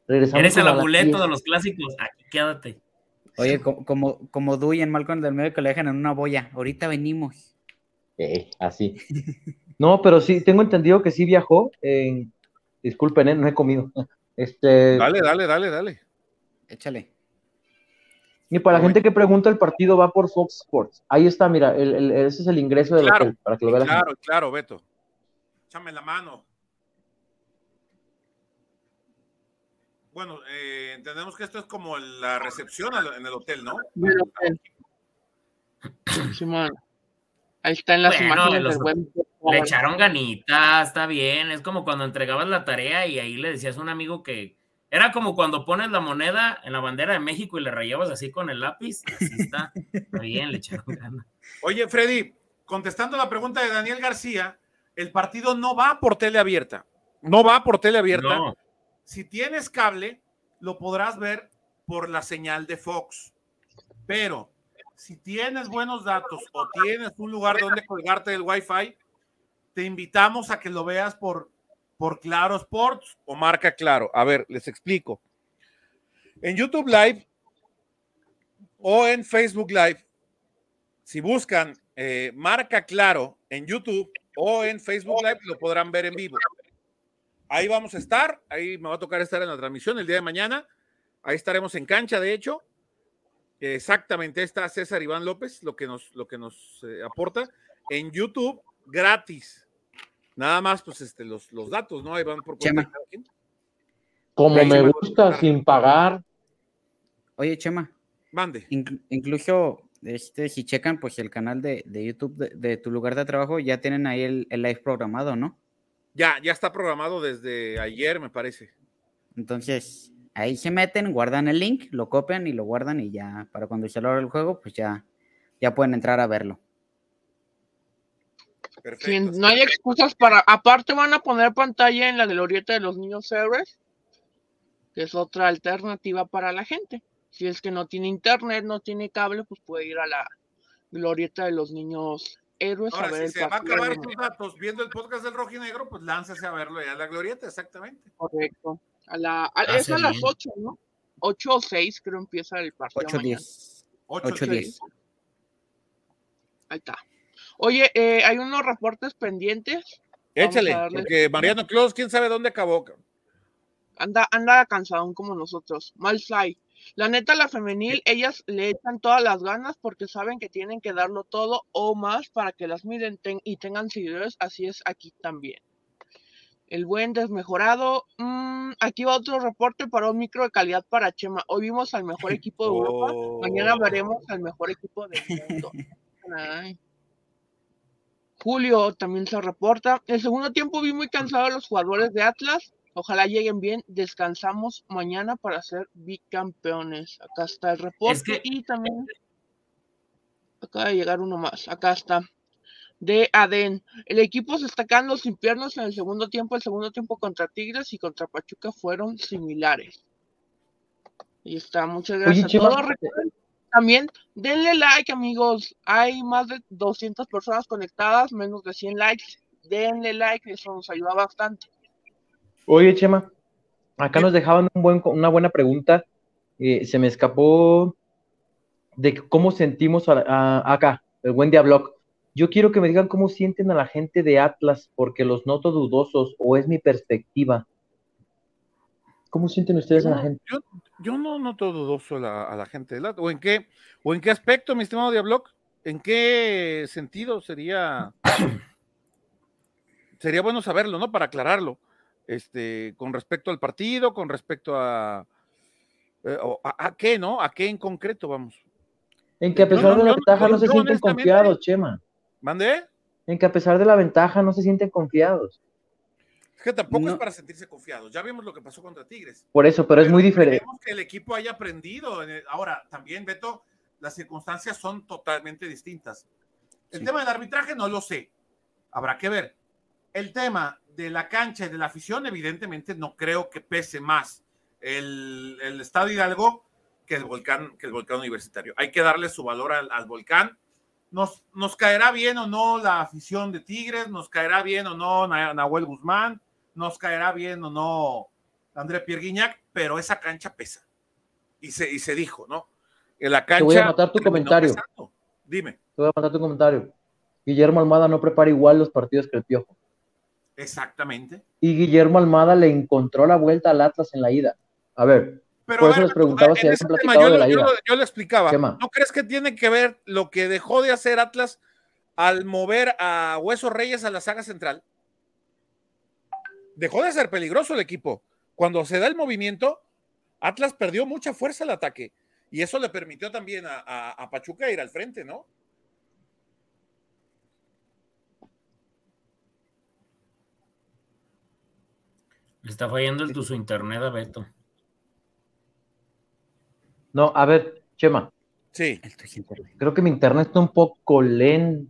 Regresamos Eres el amuleto de los clásicos. Aquí quédate. Oye, como, como, como Duy en Malcolm del medio que le dejan en una boya. Ahorita venimos. Eh, así. No, pero sí, tengo entendido que sí viajó. Eh, disculpen, eh, no he comido. Este... Dale, dale, dale, dale. Échale. Y para la gente que pregunta, el partido va por Fox Sports. Ahí está, mira, el, el, ese es el ingreso del claro, hotel, para que lo vea Claro, claro, Beto. Échame la mano. Bueno, eh, entendemos que esto es como la recepción en el hotel, ¿no? Sí, man. Ahí está en las bueno, imágenes los, del Le echaron ganitas, está bien. Es como cuando entregabas la tarea y ahí le decías a un amigo que, Era como cuando pones la moneda en la bandera de México y le rayabas así con el lápiz. Así está. Está bien, le echaron ganas. Oye, Freddy, contestando la pregunta de Daniel García, el partido no va por tele abierta. No va por tele abierta. No. Si tienes cable, lo podrás ver por la señal de Fox. Pero si tienes buenos datos o tienes un lugar donde colgarte el Wi-Fi, te invitamos a que lo veas por, por Claro Sports o marca Claro. A ver, les explico. En YouTube Live o en Facebook Live, si buscan eh, marca Claro en YouTube o en Facebook Live, lo podrán ver en vivo. Ahí vamos a estar, ahí me va a tocar estar en la transmisión el día de mañana. Ahí estaremos en cancha, de hecho. Exactamente, está César Iván López, lo que nos, lo que nos eh, aporta en YouTube gratis. Nada más, pues, este, los, los datos, ¿no? Ahí van por cuenta Chema. de cada quien. Como me gusta, sin pagar. Oye, Chema, Mande. inclu- incluso este, si checan pues el canal de, de YouTube de, de tu lugar de trabajo, ya tienen ahí el, el live programado, ¿no? Ya, ya está programado desde ayer, me parece. Entonces, ahí se meten, guardan el link, lo copian y lo guardan y ya, para cuando se abra el juego, pues ya, ya pueden entrar a verlo. Perfecto. Sí, no hay excusas para. Aparte, van a poner pantalla en la glorieta de los niños héroes, que es otra alternativa para la gente. Si es que no tiene internet, no tiene cable, pues puede ir a la glorieta de los niños héroes a Ahora, ver si el se va a acabar de- tus datos viendo el podcast del Rojo y Negro, pues láncese a verlo ya en la glorieta, exactamente. Correcto. A la, a- Hace es a las bien. 8, ¿no? 8 o 6 creo empieza el partido. 8 mañana. 10. 8, 8 10. Ahí está. Oye, eh, hay unos reportes pendientes. Échale, porque Mariano Clos, quién sabe dónde acabó. Anda, anda cansado como nosotros. Mal fly. La neta, la femenil, ellas le echan todas las ganas porque saben que tienen que darlo todo o más para que las miren ten- y tengan seguidores. Así es aquí también. El buen desmejorado. mm, aquí va otro reporte para un micro de calidad para Chema. Hoy vimos al mejor equipo de Europa. Mañana Oh. veremos al mejor equipo del mundo. Ay. Julio también se reporta. El segundo tiempo vi muy cansado a los jugadores de Atlas. Ojalá lleguen bien. Descansamos mañana para ser bicampeones. Acá está el reporte. que- Y también acaba de llegar uno más. Acá está. De Aden. El equipo se está quedando sin piernas en el segundo tiempo. El segundo tiempo contra Tigres y contra Pachuca fueron similares. Y está. Muchas gracias Oye, a todos. También denle like, amigos. Hay más de 200 personas conectadas, menos de 100 likes. Denle like, eso nos ayuda bastante. Oye, Chema, acá nos dejaban un buen, una buena pregunta. eh, se me escapó de cómo sentimos a- a- acá, el buen Diabloc. Yo quiero que me digan cómo sienten a la gente de Atlas, porque los noto dudosos, o es mi perspectiva. ¿Cómo sienten ustedes a la gente? yo, yo no noto dudoso a la, a la gente del ¿O en qué, o en qué aspecto, mi estimado Diabloc? ¿En qué sentido sería sería bueno saberlo, ¿no? Para aclararlo. Este, con respecto al partido, con respecto a, eh, a, a qué, ¿no? ¿A qué en concreto vamos? En que a pesar no- de la ventaja no se sienten confiados, Chema. ¿Mande? En que a pesar de la ventaja no se sienten confiados. Es que tampoco es para sentirse confiados. Ya vimos lo que pasó contra Tigres. Por eso, pero es muy diferente. Que el equipo haya aprendido. Ahora, también, Beto, las circunstancias son totalmente distintas. El Sí. tema del arbitraje no lo sé. Habrá que ver. El tema de la cancha y de la afición, evidentemente, no creo que pese más el, el Estado Hidalgo que el volcán, que el volcán universitario. Hay que darle su valor al, al volcán. Nos, nos caerá bien o no la afición de Tigres, nos caerá bien o no Na- Nahuel Guzmán, nos caerá bien o no André Pierre Guignac, pero esa cancha pesa. Y se, y se dijo, ¿no? En la cancha. voy a anotar tu comentario. pesando. Dime, Te voy a mandar tu comentario. Guillermo Almada no prepara igual los partidos que el Piojo. exactamente. Y Guillermo Almada le encontró la vuelta al Atlas en la ida. A ver, Pero Por a eso ver, les preguntaba si habían platicado yo, de la yo ida. yo le explicaba. ¿No crees que tiene que ver lo que dejó de hacer Atlas al mover a Hueso Reyes a la saga central? Dejó de ser peligroso el equipo. Cuando se da el movimiento, Atlas perdió mucha fuerza al ataque. Y eso le permitió también a, a- a Pachuca ir al frente, ¿no? Le está fallando el tu su internet a Beto. No, a ver, Chema. Sí. Creo que mi internet está un poco lento.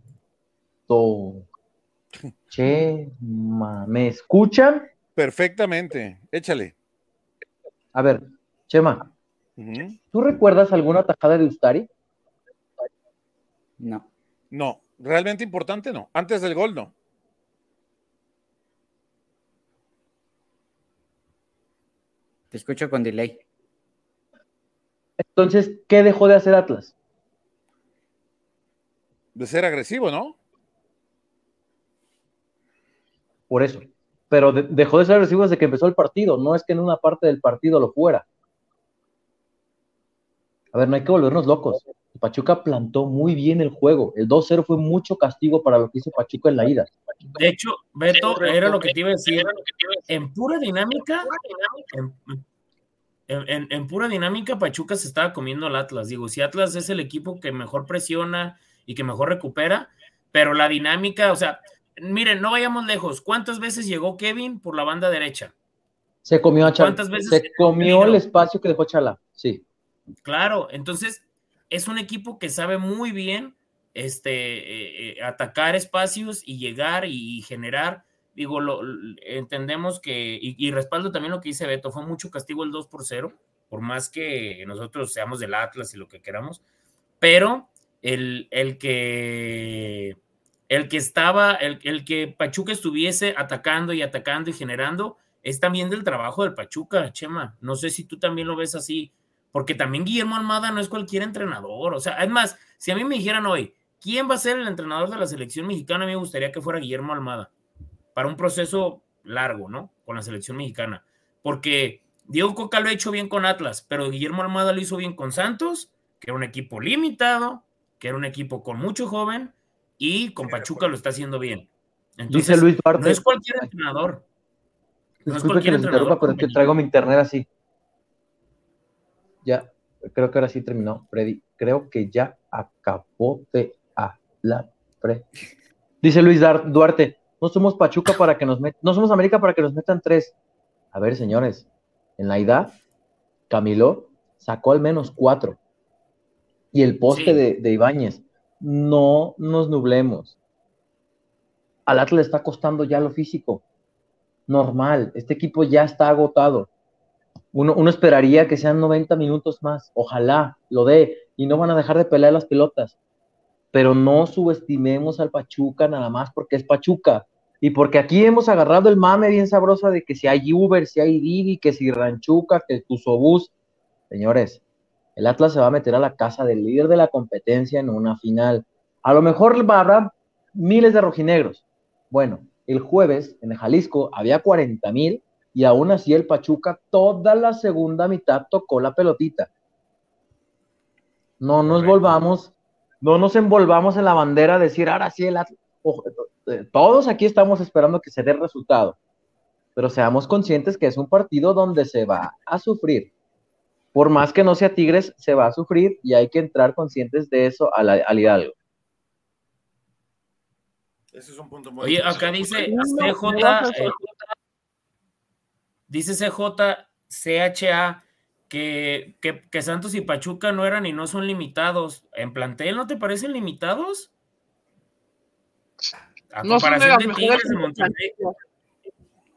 Chema, ¿me escuchan? Perfectamente. Échale. A ver, Chema, ¿tú recuerdas alguna tajada de Ustari? No. No, realmente importante no. Antes del gol no. Te escucho con delay. Entonces, ¿qué dejó de hacer Atlas? De ser agresivo, ¿no? Por eso. Pero dejó de ser agresivo desde que empezó el partido. No es que en una parte del partido lo fuera. A ver, no hay que volvernos locos. Pachuca plantó muy bien el juego. El 2-0 fue mucho castigo para lo que hizo Pachuca en la ida. De hecho, Beto, era lo que te iba a decir. En pura dinámica, en, pura dinámica, Pachuca se estaba comiendo al Atlas. Digo, si Atlas es el equipo que mejor presiona y que mejor recupera, pero la dinámica, o sea, miren, no vayamos lejos. ¿Cuántas veces llegó Kevin por la banda derecha? Se comió a Chala. ¿Cuántas veces? Se comió el espacio que dejó Chala, sí. Claro, entonces es un equipo que sabe muy bien este, eh, eh, atacar espacios y llegar y generar. Digo, lo, entendemos que, y, respaldo también lo que dice Beto, fue mucho castigo el 2 por 0, por más que nosotros seamos del Atlas y lo que queramos, pero el, el que el que estaba, el, que Pachuca estuviese atacando y atacando y generando, es también del trabajo del Pachuca, Chema. No sé si tú también lo ves así porque también Guillermo Almada no es cualquier entrenador. O sea, es más, si a mí me dijeran hoy, ¿quién va a ser el entrenador de la selección mexicana? A mí me gustaría que fuera Guillermo Almada, para un proceso largo, ¿no? Con la selección mexicana. Porque Diego Coca lo ha hecho bien con Atlas, pero Guillermo Almada lo hizo bien con Santos, que era un equipo limitado, que era un equipo con mucho joven, y con Pachuca lo está haciendo bien. Entonces, Dice Luis Duarte, no es cualquier entrenador. No es cualquier entrenador. pero es que traigo mi internet así. Ya, creo que ahora sí terminó, Freddy. Creo que ya acabó de hablar, Freddy. Dice Luis Duarte, no somos Pachuca para que nos metan, no somos América para que nos metan tres. A ver, señores, en la ida, Camilo sacó al menos cuatro. Y el poste de, de Ibáñez. No nos nublemos. Al Atlas le está costando ya lo físico. Normal, este equipo ya está agotado uno, esperaría que sean 90 minutos más, ojalá lo dé, y no van a dejar de pelear las pelotas. Pero no subestimemos al Pachuca nada más porque es Pachuca. Y porque aquí hemos agarrado el mame bien sabroso de que si hay Uber, si hay Didi, que si Ranchuca, que Tusobús. Señores, el Atlas se va a meter a la casa del líder de la competencia en una final. A lo mejor habrá miles de rojinegros. Bueno, el jueves en Jalisco había 40 mil y aún así el Pachuca toda la segunda mitad tocó la pelotita. No nos volvamos, no nos envolvamos en la bandera de decir, ahora sí el eh, todos aquí estamos esperando que se dé el resultado, pero seamos conscientes que es un partido donde se va a sufrir. Por más que no sea Tigres, se va a sufrir y hay que entrar conscientes de eso al, al Hidalgo. Ese es un punto muy Oye, acá dice CJ, Dice CJ, CHA, que, que, Santos y Pachuca no eran y no son limitados. ¿En plantel no te parecen limitados? A no comparación de Tigres de Monterrey.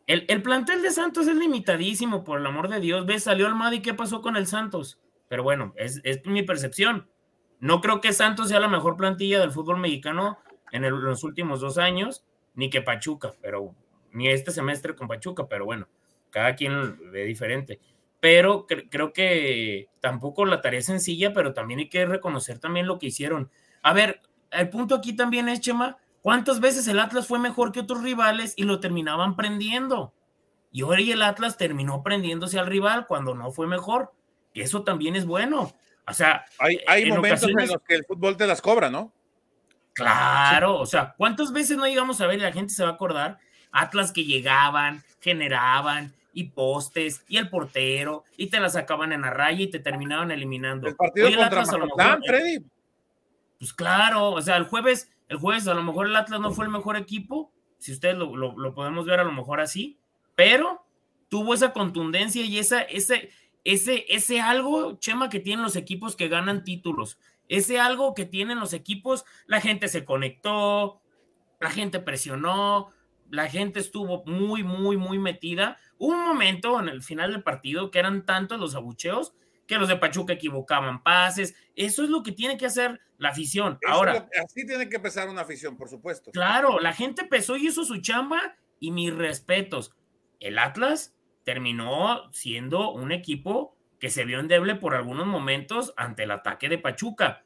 El, el, plantel de Santos es limitadísimo, por el amor de Dios. ¿Ves? Salió el Madi, ¿qué pasó con el Santos? Pero bueno, es, es, mi percepción. No creo que Santos sea la mejor plantilla del fútbol mexicano en, los últimos dos años, ni que Pachuca, pero ni este semestre con Pachuca, pero bueno cada quien ve diferente. Pero creo que tampoco la tarea es sencilla, pero también hay que reconocer también lo que hicieron. A ver, el punto aquí también es, Chema, ¿cuántas veces el Atlas fue mejor que otros rivales y lo terminaban prendiendo? Y ahora el Atlas terminó prendiéndose al rival cuando no fue mejor. Y eso también es bueno. O sea, hay, hay momentos en los que el fútbol te las cobra, ¿no? Claro, o sea, ¿cuántas veces no llegamos a ver y la gente se va a acordar? Atlas que llegaban, generaban, y postes y el portero y te la sacaban en la raya y te terminaban eliminando. El partido contra Atlas, Freddy. Pues claro, o sea, el jueves, el jueves a lo mejor el Atlas no fue el mejor equipo, si ustedes lo, podemos ver a lo mejor así, pero tuvo esa contundencia y esa, ese, ese, ese algo, Chema, que tienen los equipos que ganan títulos, ese algo que tienen los equipos, la gente se conectó, la gente presionó, la gente estuvo muy, muy, muy metida. Un momento en el final del partido que eran tantos los abucheos que los de Pachuca equivocaban pases. Eso es lo que tiene que hacer la afición. Ahora, así tiene que empezar una afición, por supuesto. Claro, la gente pesó y hizo su chamba y mis respetos. El Atlas terminó siendo un equipo que se vio endeble por algunos momentos ante el ataque de Pachuca.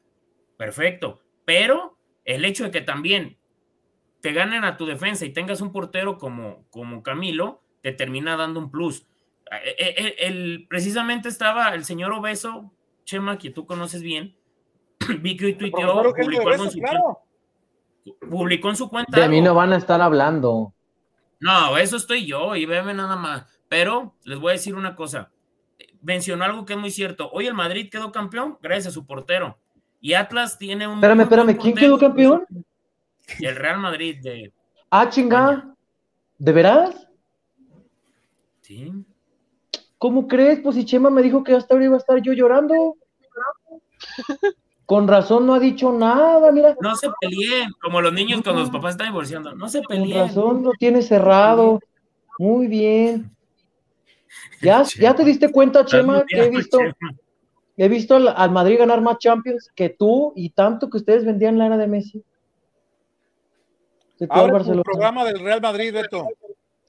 Perfecto. Pero el hecho de que también te ganen a tu defensa y tengas un portero como, como Camilo, te termina dando un plus. Eh, eh, eh, el, precisamente estaba el señor Obeso, Chema, que tú conoces bien, vi que tuiteó, publicó, en su, publicó en su cuenta. De mí no van a estar hablando. No, eso estoy yo y véeme nada más. Pero les voy a decir una cosa. Mencionó algo que es muy cierto. Hoy el Madrid quedó campeón gracias a su portero. Y Atlas tiene un. Espérame, espérame, ¿quién quedó campeón? El Real Madrid de. Ah, chingada. ¿De veras? Sí. ¿Cómo crees? Pues si Chema me dijo que hasta ahora iba a estar yo llorando. Con razón no ha dicho nada, mira. No se peleen, como los niños cuando los papás están divorciando. No se peleen. Con razón lo tiene cerrado. Muy bien. ¿Ya, ya te diste cuenta, Chema, que he visto, he visto al, Madrid ganar más Champions que tú y tanto que ustedes vendían la era de Messi? Ahora el programa del Real Madrid, Beto.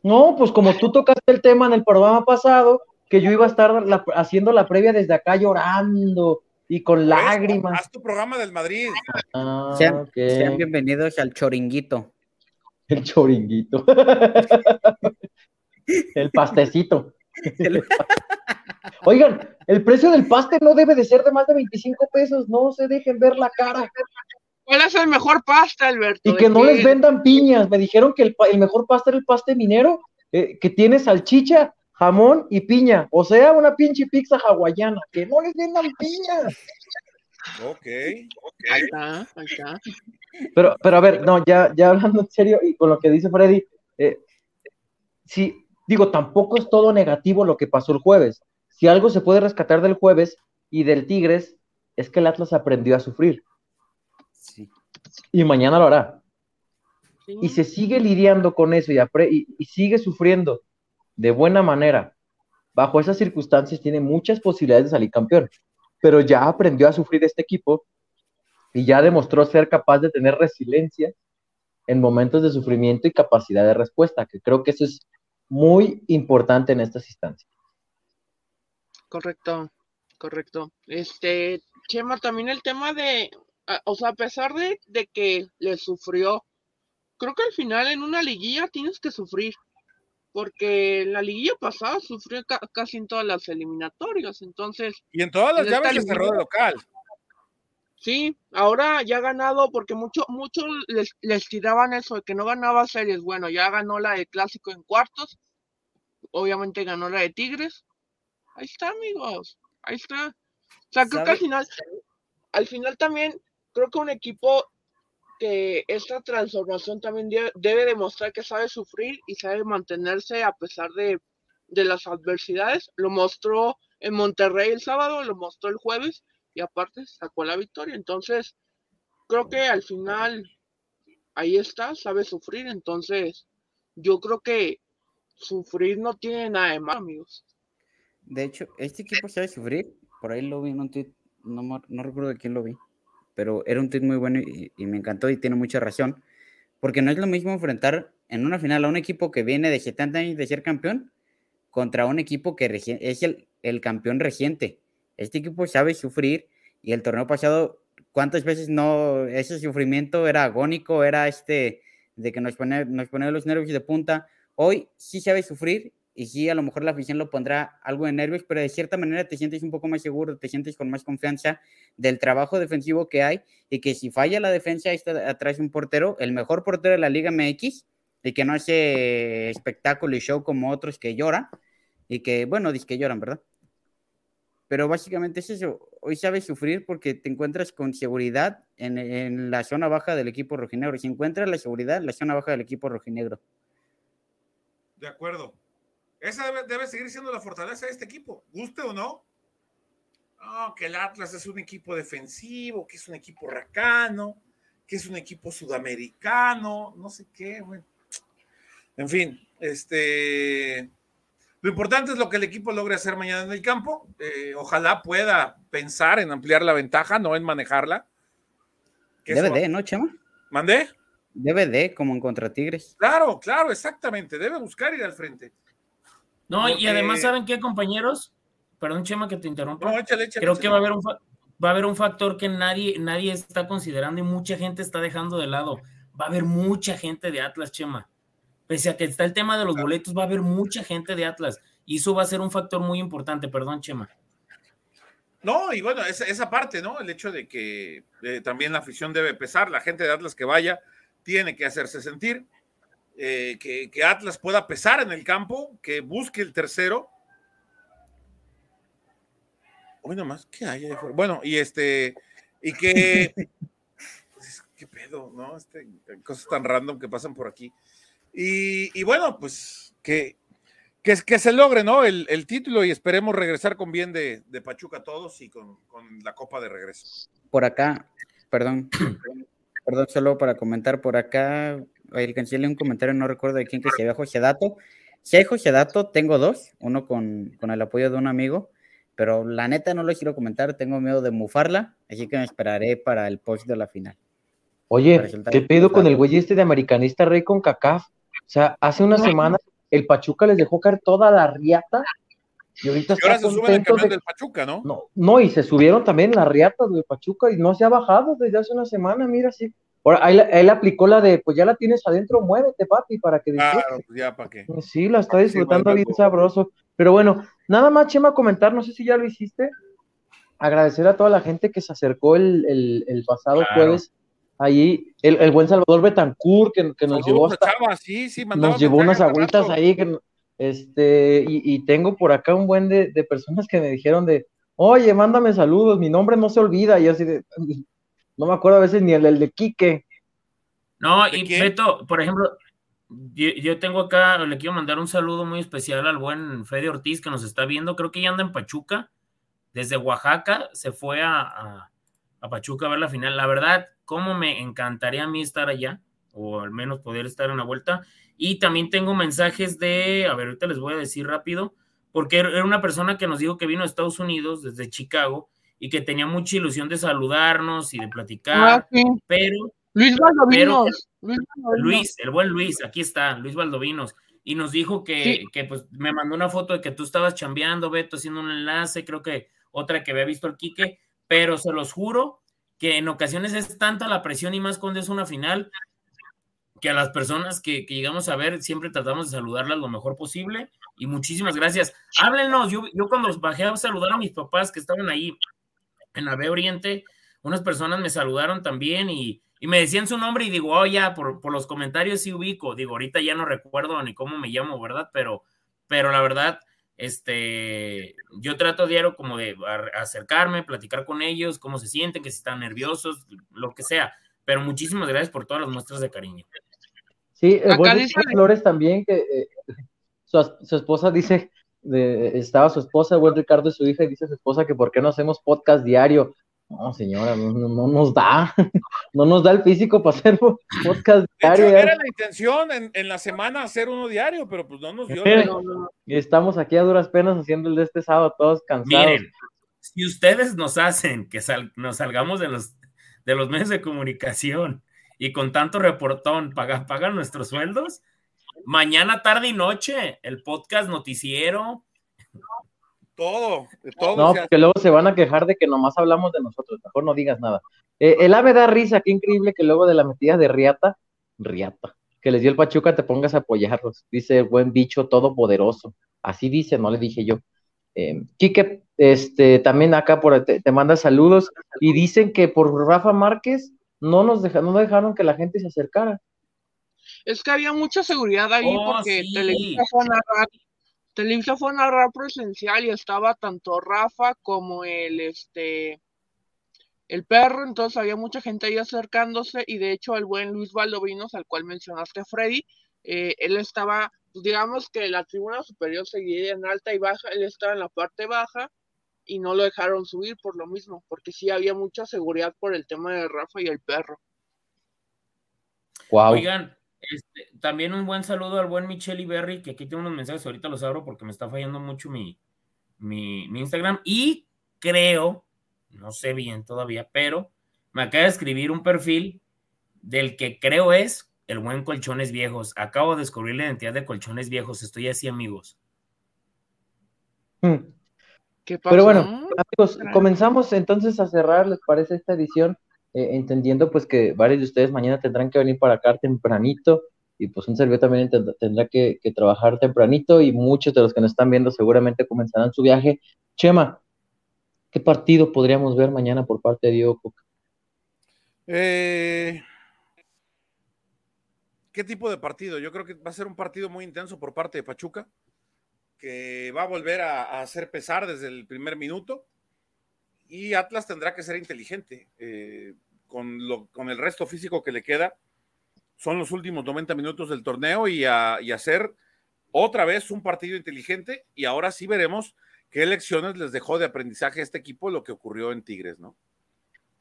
No, pues como tú tocaste el tema en el programa pasado, que yo iba a estar haciendo la previa desde acá llorando y con lágrimas. Haz tu programa del Madrid. Ah, sean, bienvenidos al choringuito. El choringuito. el pastecito. Oigan, el precio del paste no debe de ser de más de 25 pesos, no se dejen ver la cara. ¿Cuál es el mejor pasta, Alberto? Y que no les vendan piñas. Me dijeron que el, mejor pasta era el paste minero, eh, que tiene salchicha, jamón y piña. O sea, una pinche pizza hawaiana. Que no les vendan piñas. Ok, ok. Ahí está, ahí está. Pero, pero a ver, no, ya, ya hablando en serio y con lo que dice Freddy, eh, sí, digo, tampoco es todo negativo lo que pasó el jueves. Si algo se puede rescatar del jueves y del Tigres, es que el Atlas aprendió a sufrir. Sí. Y mañana lo hará. Y se sigue lidiando con eso y, y sigue sufriendo de buena manera, bajo esas circunstancias tiene muchas posibilidades de salir campeón, pero ya aprendió a sufrir este equipo y ya demostró ser capaz de tener resiliencia en momentos de sufrimiento y capacidad de respuesta, que creo que eso es muy importante en estas instancias. Correcto, correcto. Este, Chema, también el tema de, o sea, a pesar de, de que le sufrió, creo que al final en una liguilla tienes que sufrir porque la liguilla pasada sufrió casi en todas las eliminatorias, entonces... Y en todas las llaves se cerró de local. Sí, ahora ya ha ganado, porque muchos mucho les, les tiraban eso de que no ganaba series. Bueno, ya ganó la de Clásico en cuartos, obviamente ganó la de Tigres. Ahí está, amigos, ahí está. O sea, creo que al final, al final también, creo que un equipo que esta transformación también debe, demostrar que sabe sufrir y sabe mantenerse a pesar de, las adversidades. Lo mostró en Monterrey el sábado, lo mostró el jueves y aparte sacó la victoria. Entonces, creo que al final ahí está, sabe sufrir. Entonces, yo creo que sufrir no tiene nada de malo, amigos. De hecho, este equipo sabe sufrir. Por ahí lo vi en un tweet, no, no recuerdo de quién lo vi pero era un tweet muy bueno y, me encantó y tiene mucha razón, porque no es lo mismo enfrentar en una final a un equipo que viene de 70 años de ser campeón contra un equipo que es el, campeón reciente. Este equipo sabe sufrir y el torneo pasado, ¿cuántas veces no ese sufrimiento era agónico, era este de que nos pone, nos pone los nervios de punta? Hoy sí sabe sufrir y sí, a lo mejor la afición lo pondrá algo de nervios, pero de cierta manera te sientes un poco más seguro, te sientes con más confianza del trabajo defensivo que hay y que si falla la defensa, ahí está atrás un portero, el mejor portero de la Liga MX y que no hace espectáculo y show como otros que lloran y que, bueno, dice que lloran, ¿verdad? Pero básicamente es eso, hoy sabes sufrir porque te encuentras con seguridad en, en la zona baja del equipo rojinegro, si encuentras la seguridad en la zona baja del equipo rojinegro. De acuerdo, Esa debe, debe seguir siendo la fortaleza de este equipo, guste o no. No, que el Atlas es un equipo defensivo, que es un equipo racano, que es un equipo sudamericano, no sé qué, güey. En fin, este. Lo importante es lo que el equipo logre hacer mañana en el campo. Eh, ojalá pueda pensar en ampliar la ventaja, no en manejarla. Debe de, ¿no, Chema? ¿Mandé? Debe de, como en contra Tigres. Claro, claro, exactamente. Debe buscar ir al frente. No, y además, ¿saben qué, compañeros? Perdón, Chema, que te interrumpa. No, échale, échale. Creo que va a haber un va a haber un factor que nadie, nadie está considerando y mucha gente está dejando de lado. Va a haber mucha gente de Atlas, Chema. Pese a que está el tema de los boletos, va a haber mucha gente de Atlas. Y eso va a ser un factor muy importante. Perdón, Chema. No, y bueno, esa, esa parte, ¿no? El hecho de que eh, también la afición debe pesar, la gente de Atlas que vaya tiene que hacerse sentir, eh, que, Atlas pueda pesar en el campo, que busque el tercero. Hoy nomás, ¿qué hay ahí? Bueno, y este, y que, qué pedo, ¿no? Este, cosas tan random que pasan por aquí. Y, bueno, pues que, que, se logre, ¿no? El, el título y esperemos regresar con bien de, de Pachuca todos y con, con la copa de regreso. Por acá, perdón, perdón, solo para comentar por acá, alcancé un comentario, no recuerdo de quién que se había José Dato. Si hay José Dato, tengo dos, uno con, con el apoyo de un amigo, pero la neta no lo quiero comentar, tengo miedo de mufarla, así que me esperaré para el post de la final. Oye, ¿qué pedo con el güey este de americanista rey con CACAF? O sea, hace una semana el Pachuca les dejó caer toda la riata y ahorita Y ahora está se suben al contento camión de- del Pachuca, ¿no? No, no, y se subieron también las riatas de Pachuca y no se ha bajado desde hace una semana, mira, sí. Ahora, él aplicó la de, pues ya la tienes adentro, muévete, papi, para que disfrutes. Claro, pues ya, ¿para qué? Sí, la está disfrutando bien sabroso. Pero bueno, nada más, Chema, comentar, no sé si ya lo hiciste. Agradecer a toda la gente que se acercó el, el- el pasado Claro. jueves. Ahí, el, el buen Salvador Betancourt, que, que nos llevó Saludos hasta, Chava, sí, sí, mandaba nos llevó unas agüitas ahí. Que, este, y, y tengo por acá un buen de, de personas que me dijeron de, oye, mándame saludos, mi nombre no se olvida. Y así de, no me acuerdo a veces ni el, el de Quique. No, ¿De y quién? Beto, por ejemplo, yo, yo tengo acá, le quiero mandar un saludo muy especial al buen Fede Ortiz que nos está viendo. Creo que ya anda en Pachuca. Desde Oaxaca se fue a, a- a Pachuca a ver la final. La verdad, cómo me encantaría a mí estar allá, o al menos poder estar en la vuelta. Y también tengo mensajes de, a ver, ahorita les voy a decir rápido, porque era era una persona que nos dijo que vino a Estados Unidos desde Chicago y que tenía mucha ilusión de saludarnos y de platicar, Ah, sí. pero Luis Valdovinos. Luis, el buen Luis, aquí está, Luis Valdovinos, y nos dijo que, Sí. que, pues me mandó una foto de que tú estabas chambeando, Beto, haciendo un enlace, creo que otra que había visto el Quique, pero se los juro que en ocasiones es tanta la presión y más cuando es una final que a las personas que, que llegamos a ver siempre tratamos de saludarlas lo mejor posible y muchísimas gracias. Háblenos, yo, yo cuando bajé a saludar a mis papás que estaban ahí en la B Oriente, unas personas me saludaron también y, y me decían su nombre y digo, oh, ya, por, por los comentarios sí ubico. Digo, ahorita ya no recuerdo ni cómo me llamo, ¿verdad? Pero, pero la verdad, este, yo trato diario como de acercarme, platicar con ellos, cómo se sienten, que si están nerviosos, lo que sea. Pero muchísimas gracias por todas las muestras de cariño. Sí, el Acá dice- Flores también, que eh, su, su esposa dice, de- estaba su esposa, buen Ricardo y su hija, y dice su esposa que por qué no hacemos podcast diario. No, señora, no, no- no nos da, no nos da el físico para hacer podcast De hecho, diario. era la intención en, en la semana hacer uno diario, pero pues no nos dio. No, no. Y estamos aquí a duras penas haciendo el de este sábado, todos cansados. Miren, si ustedes nos hacen que sal- nos salgamos de los, de los medios de comunicación y con tanto reportón pagan, pagan nuestros sueldos, mañana, tarde y noche, el podcast noticiero. Todo, todo. No, porque luego se van a quejar de que nomás hablamos de nosotros, mejor no digas nada. Eh, el ave da risa, qué increíble que luego de la metida de Riata, Riata, que les dio el Pachuca, te pongas a apoyarlos. Dice el buen bicho todopoderoso. Así dice, no le dije yo. Eh, Quique, este, también acá por, te, te manda saludos y dicen que por Rafa Márquez no nos deja, no dejaron que la gente se acercara. Es que había mucha seguridad ahí Oh, porque sí. Televisa fue a narrar, Televisa fue a narrar presencial y estaba tanto Rafa como el este el perro, entonces había mucha gente ahí acercándose y de hecho el buen Luis Valdovinos, al cual mencionaste Freddy, eh, él estaba, pues, digamos que la tribuna superior seguía en alta y baja, él estaba en la parte baja y no lo dejaron subir por lo mismo, porque sí había mucha seguridad por el tema de Rafa y el perro. Oigan, este, también un buen saludo al buen Michelle Berry, que aquí tengo unos mensajes, ahorita los abro porque me está fallando mucho mi, mi, mi Instagram. Y creo, no sé bien todavía, pero me acaba de escribir un perfil del que creo es el buen Colchones Viejos. Acabo de descubrir la identidad de Colchones Viejos. Estoy así, amigos. Hmm. Pero bueno, amigos, comenzamos entonces a cerrar, ¿les parece esta edición? Eh, entendiendo pues que varios de ustedes mañana tendrán que venir para acá tempranito y pues un servidor también tendrá que, trabajar tempranito y muchos de los que nos están viendo seguramente comenzarán su viaje. Chema, ¿qué partido podríamos ver mañana por parte de Diego Coca? Eh, ¿Qué tipo de partido? Yo creo que va a ser un partido muy intenso por parte de Pachuca, que va a volver a, hacer pesar desde el primer minuto. Y Atlas tendrá que ser inteligente eh, con, lo, con el resto físico que le queda. Son los últimos 90 minutos del torneo y, y hacer otra vez un partido inteligente. Y ahora sí veremos qué lecciones les dejó de aprendizaje a este equipo lo que ocurrió en Tigres, ¿no?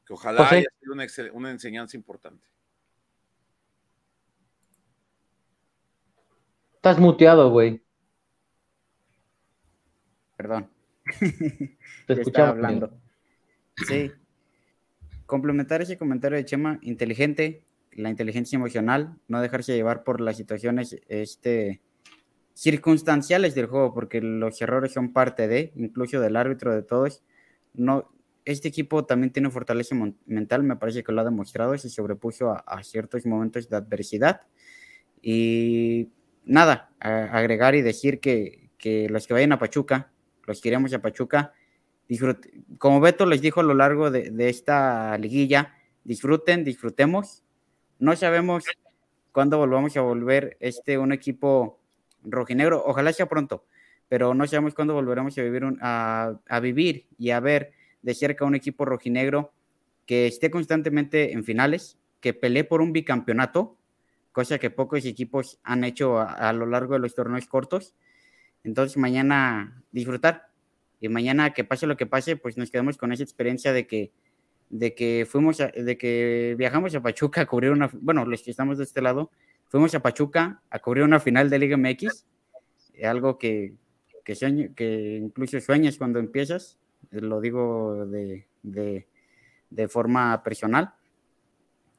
Que ojalá haya sido una, una enseñanza importante. Estás muteado, güey. Perdón. Te escuchaba hablando. Sí. Complementar ese comentario de Chema, inteligente, la inteligencia emocional, no dejarse llevar por las situaciones este, circunstanciales del juego, porque los errores son parte de, incluso del árbitro de todos. No, este equipo también tiene fortaleza mental, me parece que lo ha demostrado, se sobrepuso a, ciertos momentos de adversidad. Y nada, agregar y decir que, los que vayan a Pachuca, los que iremos a Pachuca, como Beto les dijo a lo largo de, esta liguilla, disfruten, disfrutemos. No sabemos cuándo volvamos a volver este un equipo rojinegro, ojalá sea pronto, pero no sabemos cuándo volveremos a vivir, a, a vivir y a ver de cerca un equipo rojinegro que esté constantemente en finales, que pelee por un bicampeonato, cosa que pocos equipos han hecho a, lo largo de los torneos cortos. Entonces mañana disfrutar y mañana que pase lo que pase, pues nos quedamos con esa experiencia de que de que fuimos de que viajamos a Pachuca a cubrir una bueno, los que estamos de este lado, fuimos a Pachuca a cubrir una final de Liga MX, algo que que, que incluso sueñas cuando empiezas, lo digo de, de, de forma personal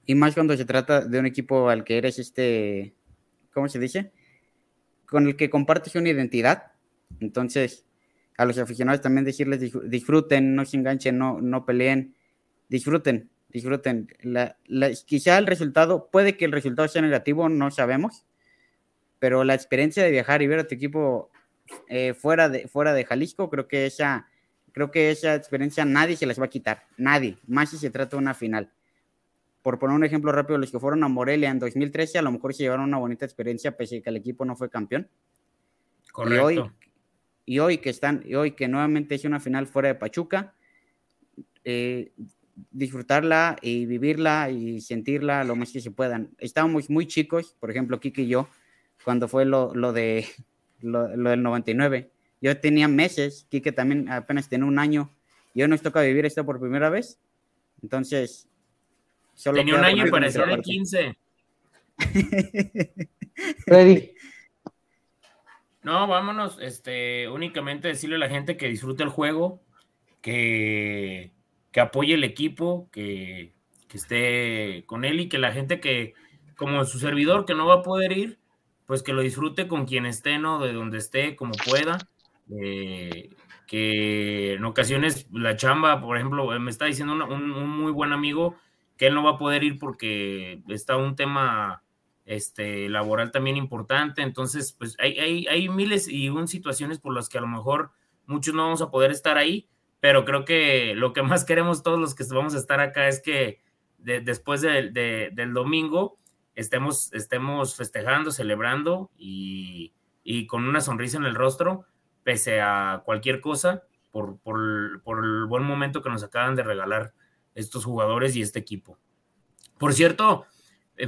y más cuando se trata de un equipo al que eres este, ¿cómo se dice? Con el que compartes una identidad. Entonces, a los aficionados también decirles disfruten, no se enganchen, no, no peleen, disfruten, disfruten. La, quizá el resultado, puede que el resultado sea negativo, no sabemos, pero la experiencia de viajar y ver a tu equipo eh, fuera, de, fuera de Jalisco, creo que esa, creo que esa experiencia nadie se las va a quitar, nadie, más si se trata de una final por poner un ejemplo rápido, los que fueron a Morelia en 2013 a lo mejor se llevaron una bonita experiencia pese a que el equipo no fue campeón. Correcto. Y hoy que están, y hoy que nuevamente es una final fuera de Pachuca, eh, disfrutarla y vivirla y sentirla lo más que se puedan. Estábamos muy chicos, por ejemplo, Kiki y yo, cuando fue lo, lo de lo, del 99. Yo tenía meses, Kike también apenas tenía un año, y hoy nos toca vivir esto por primera vez. Entonces, Tenía un año y parecía de 15. Freddy. No, vámonos. Este, únicamente decirle a la gente que disfrute el juego, que, que apoye el equipo, que, que, esté con él y que la gente que, como su servidor, que no va a poder ir, pues que lo disfrute con quien esté, ¿no? De donde esté, como pueda. Eh, que en ocasiones la chamba, por ejemplo, me está diciendo un muy buen amigo que él no va a poder ir porque está un tema este, laboral también importante. Entonces, pues hay, hay, hay miles y un situaciones por las que a lo mejor muchos no vamos a poder estar ahí, pero creo que lo que más queremos todos los que vamos a estar acá es que después del domingo estemos, estemos festejando, celebrando y, y, con una sonrisa en el rostro, pese a cualquier cosa, por, por, por el buen momento que nos acaban de regalar estos jugadores y este equipo. Por cierto,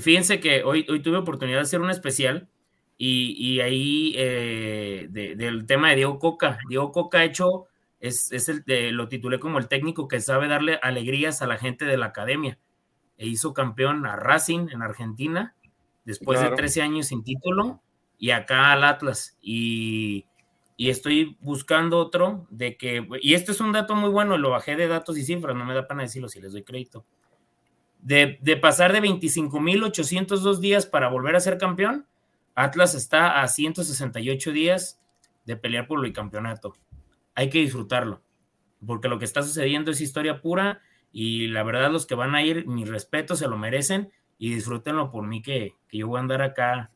fíjense que hoy, hoy tuve oportunidad de hacer un especial Y, ahí eh, del tema de Diego Coca. Diego Coca ha hecho, es, el, lo titulé como el técnico que sabe darle alegrías a la gente de la academia. E hizo campeón a Racing en Argentina, después de 13 años sin título, y acá al Atlas. Y, y, estoy buscando otro de que, y este es un dato muy bueno, lo bajé de datos y cifras, no me da pena decirlo si les doy crédito. De, de pasar de 25.802 días para volver a ser campeón, Atlas está a 168 días de pelear por el campeonato. Hay que disfrutarlo, porque lo que está sucediendo es historia pura y la verdad los que van a ir, mi respeto, se lo merecen y disfrútenlo por mí que, yo voy a andar acá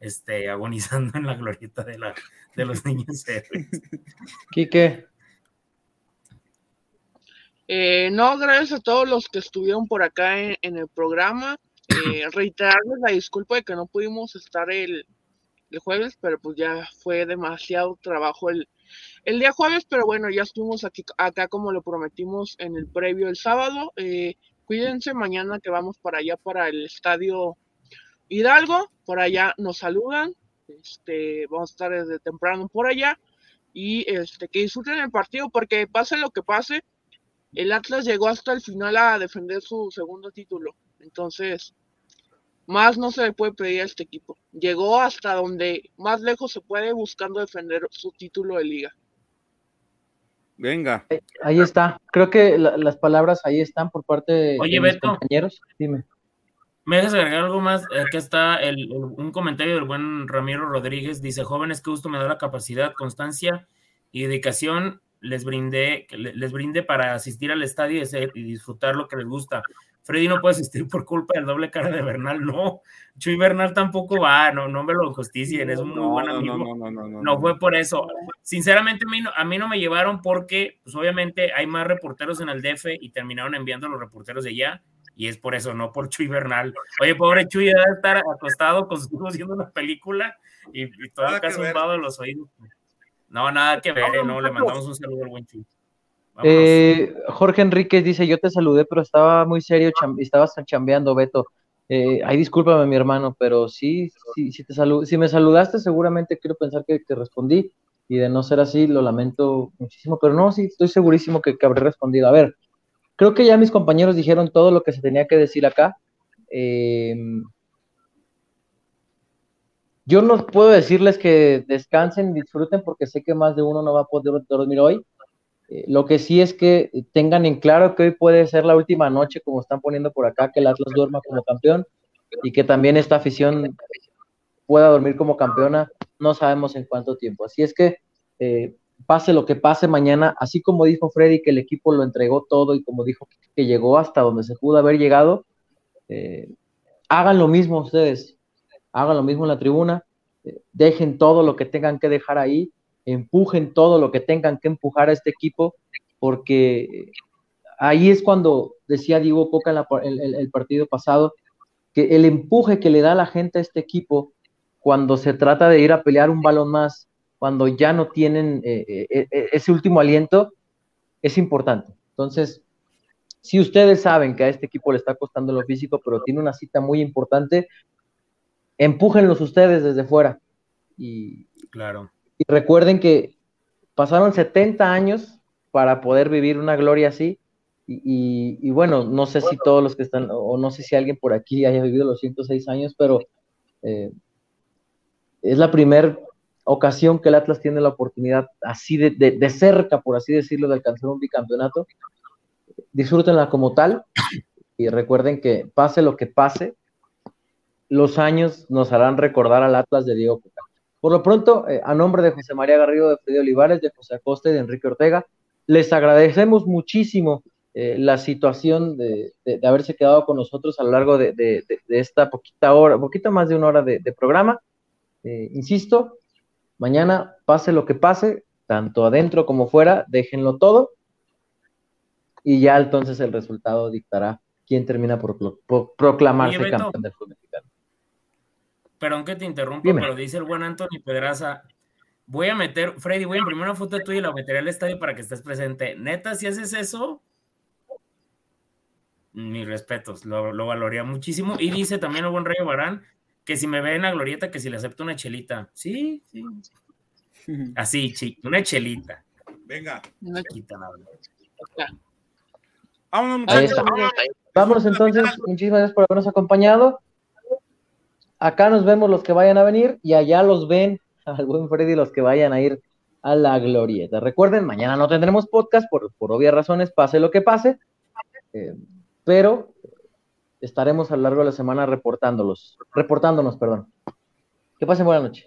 este, agonizando en la glorieta de, la, de los niños. Quique. Eh, no, gracias a todos los que estuvieron por acá en el programa. Eh, reiterarles la disculpa de que no pudimos estar el, jueves, pero pues ya fue demasiado trabajo el, el día jueves, pero bueno, ya estuvimos aquí, acá como lo prometimos en el previo el sábado. Eh, cuídense mañana que vamos para allá, para el estadio Hidalgo, por allá nos saludan, este, vamos a estar desde temprano por allá y este, que disfruten el partido porque pase lo que pase, el Atlas llegó hasta el final a defender su segundo título. Entonces, más no se le puede pedir a este equipo. Llegó hasta donde más lejos se puede buscando defender su título de liga. Venga. Ahí está. Creo que las palabras ahí están por parte de, Oye, mis compañeros. Dime. ¿Me dejas agregar algo más? Aquí está un comentario del buen Ramiro Rodríguez. Dice, jóvenes, que gusto me da la capacidad, constancia y dedicación les brindé, les brinde para asistir al estadio y disfrutar lo que les gusta. Freddy no puede asistir por culpa del doble cara de Bernal, no. Chuy Bernal tampoco va, no, no me lo justicien, es un muy buen amigo. No, no, no, no, fue por eso. Sinceramente, a mí, no, a mí no me llevaron porque, pues obviamente, hay más reporteros en el DF y terminaron enviando a los reporteros de allá, y es por eso, no por Chuy Bernal. Oye, pobre Chuy debe estar acostado con su haciendo una película y, todo acá zumbado de los oídos. No, nada que ver, eh, no, le mandamos un saludo al buen Chuy. Eh, Jorge Enríquez dice, yo te saludé, pero estaba muy serio, estabas chambeando, Beto. Eh, ay, discúlpame, mi hermano, pero sí, sí, sí te si me saludaste, seguramente quiero pensar que te respondí, y de no ser así, lo lamento muchísimo, pero no, sí, estoy segurísimo que, habré respondido. A ver, creo que ya mis compañeros dijeron todo lo que se tenía que decir acá. Em, yo no puedo decirles que descansen disfruten porque sé que más de uno no va a poder dormir hoy, eh, lo que sí es que tengan en claro que hoy puede ser la última noche, como están poniendo por acá, que el Atlas duerma como campeón y que también esta afición pueda dormir como campeona, no sabemos en cuánto tiempo. Así es que eh, pase lo que pase mañana, así como dijo Freddy que el equipo lo entregó todo y como dijo que llegó hasta donde se pudo haber llegado, eh, hagan lo mismo ustedes, hagan lo mismo en la tribuna, dejen todo lo que tengan que dejar ahí empujen todo lo que tengan que empujar a este equipo, porque ahí es cuando decía Diego Coca en, el, partido pasado, que el empuje que le da la gente a este equipo cuando se trata de ir a pelear un balón más, cuando ya no tienen eh, eh, eh, ese último aliento, es importante. Entonces, si ustedes saben que a este equipo le está costando lo físico, pero tiene una cita muy importante, empújenlos ustedes desde fuera. Y, claro. Y recuerden que pasaron 70 años para poder vivir una gloria así. Y, bueno, no sé si todos los que están, o no sé si alguien por aquí haya vivido los 106 años, pero eh, es la primera ocasión que el Atlas tiene la oportunidad así de, cerca, por así decirlo, de alcanzar un bicampeonato. Disfrútenla como tal y recuerden que pase lo que pase, los años nos harán recordar al Atlas de Diego por lo pronto, eh, a nombre de José María Garrido, de Freddy Olivares, de José Acosta y de Enrique Ortega, les agradecemos muchísimo eh, la situación de, haberse quedado con nosotros a lo largo de, esta poquita hora, poquito más de una hora de, programa. Eh, insisto, mañana pase lo que pase, tanto adentro como fuera, déjenlo todo y ya entonces el resultado dictará quién termina por, proclamarse campeón del fútbol mexicano perdón que te interrumpa, pero dice el buen Anthony Pedraza, voy a meter, Freddy, voy a imprimir una foto de tuya y la meteré al estadio para que estés presente. Neta, si haces eso, mis respetos, lo, lo valoraría muchísimo. Y dice también el buen Rayo Barán, que si me ve en la glorieta, que si le acepto una chelita. Sí, sí. Así, chi, una chelita. Venga. Una Quita la verdad. chica. Vámonos, Ahí muchachos. está. Vámonos entonces, muchísimas gracias por habernos acompañado. Acá nos vemos los que vayan a venir y allá los ven al buen Freddy los que vayan a ir a la glorieta. Recuerden, mañana no tendremos podcast por, por obvias razones, pase lo que pase, eh, pero estaremos a lo largo de la semana reportándolos, reportándonos, perdón. Que pasen buena noche.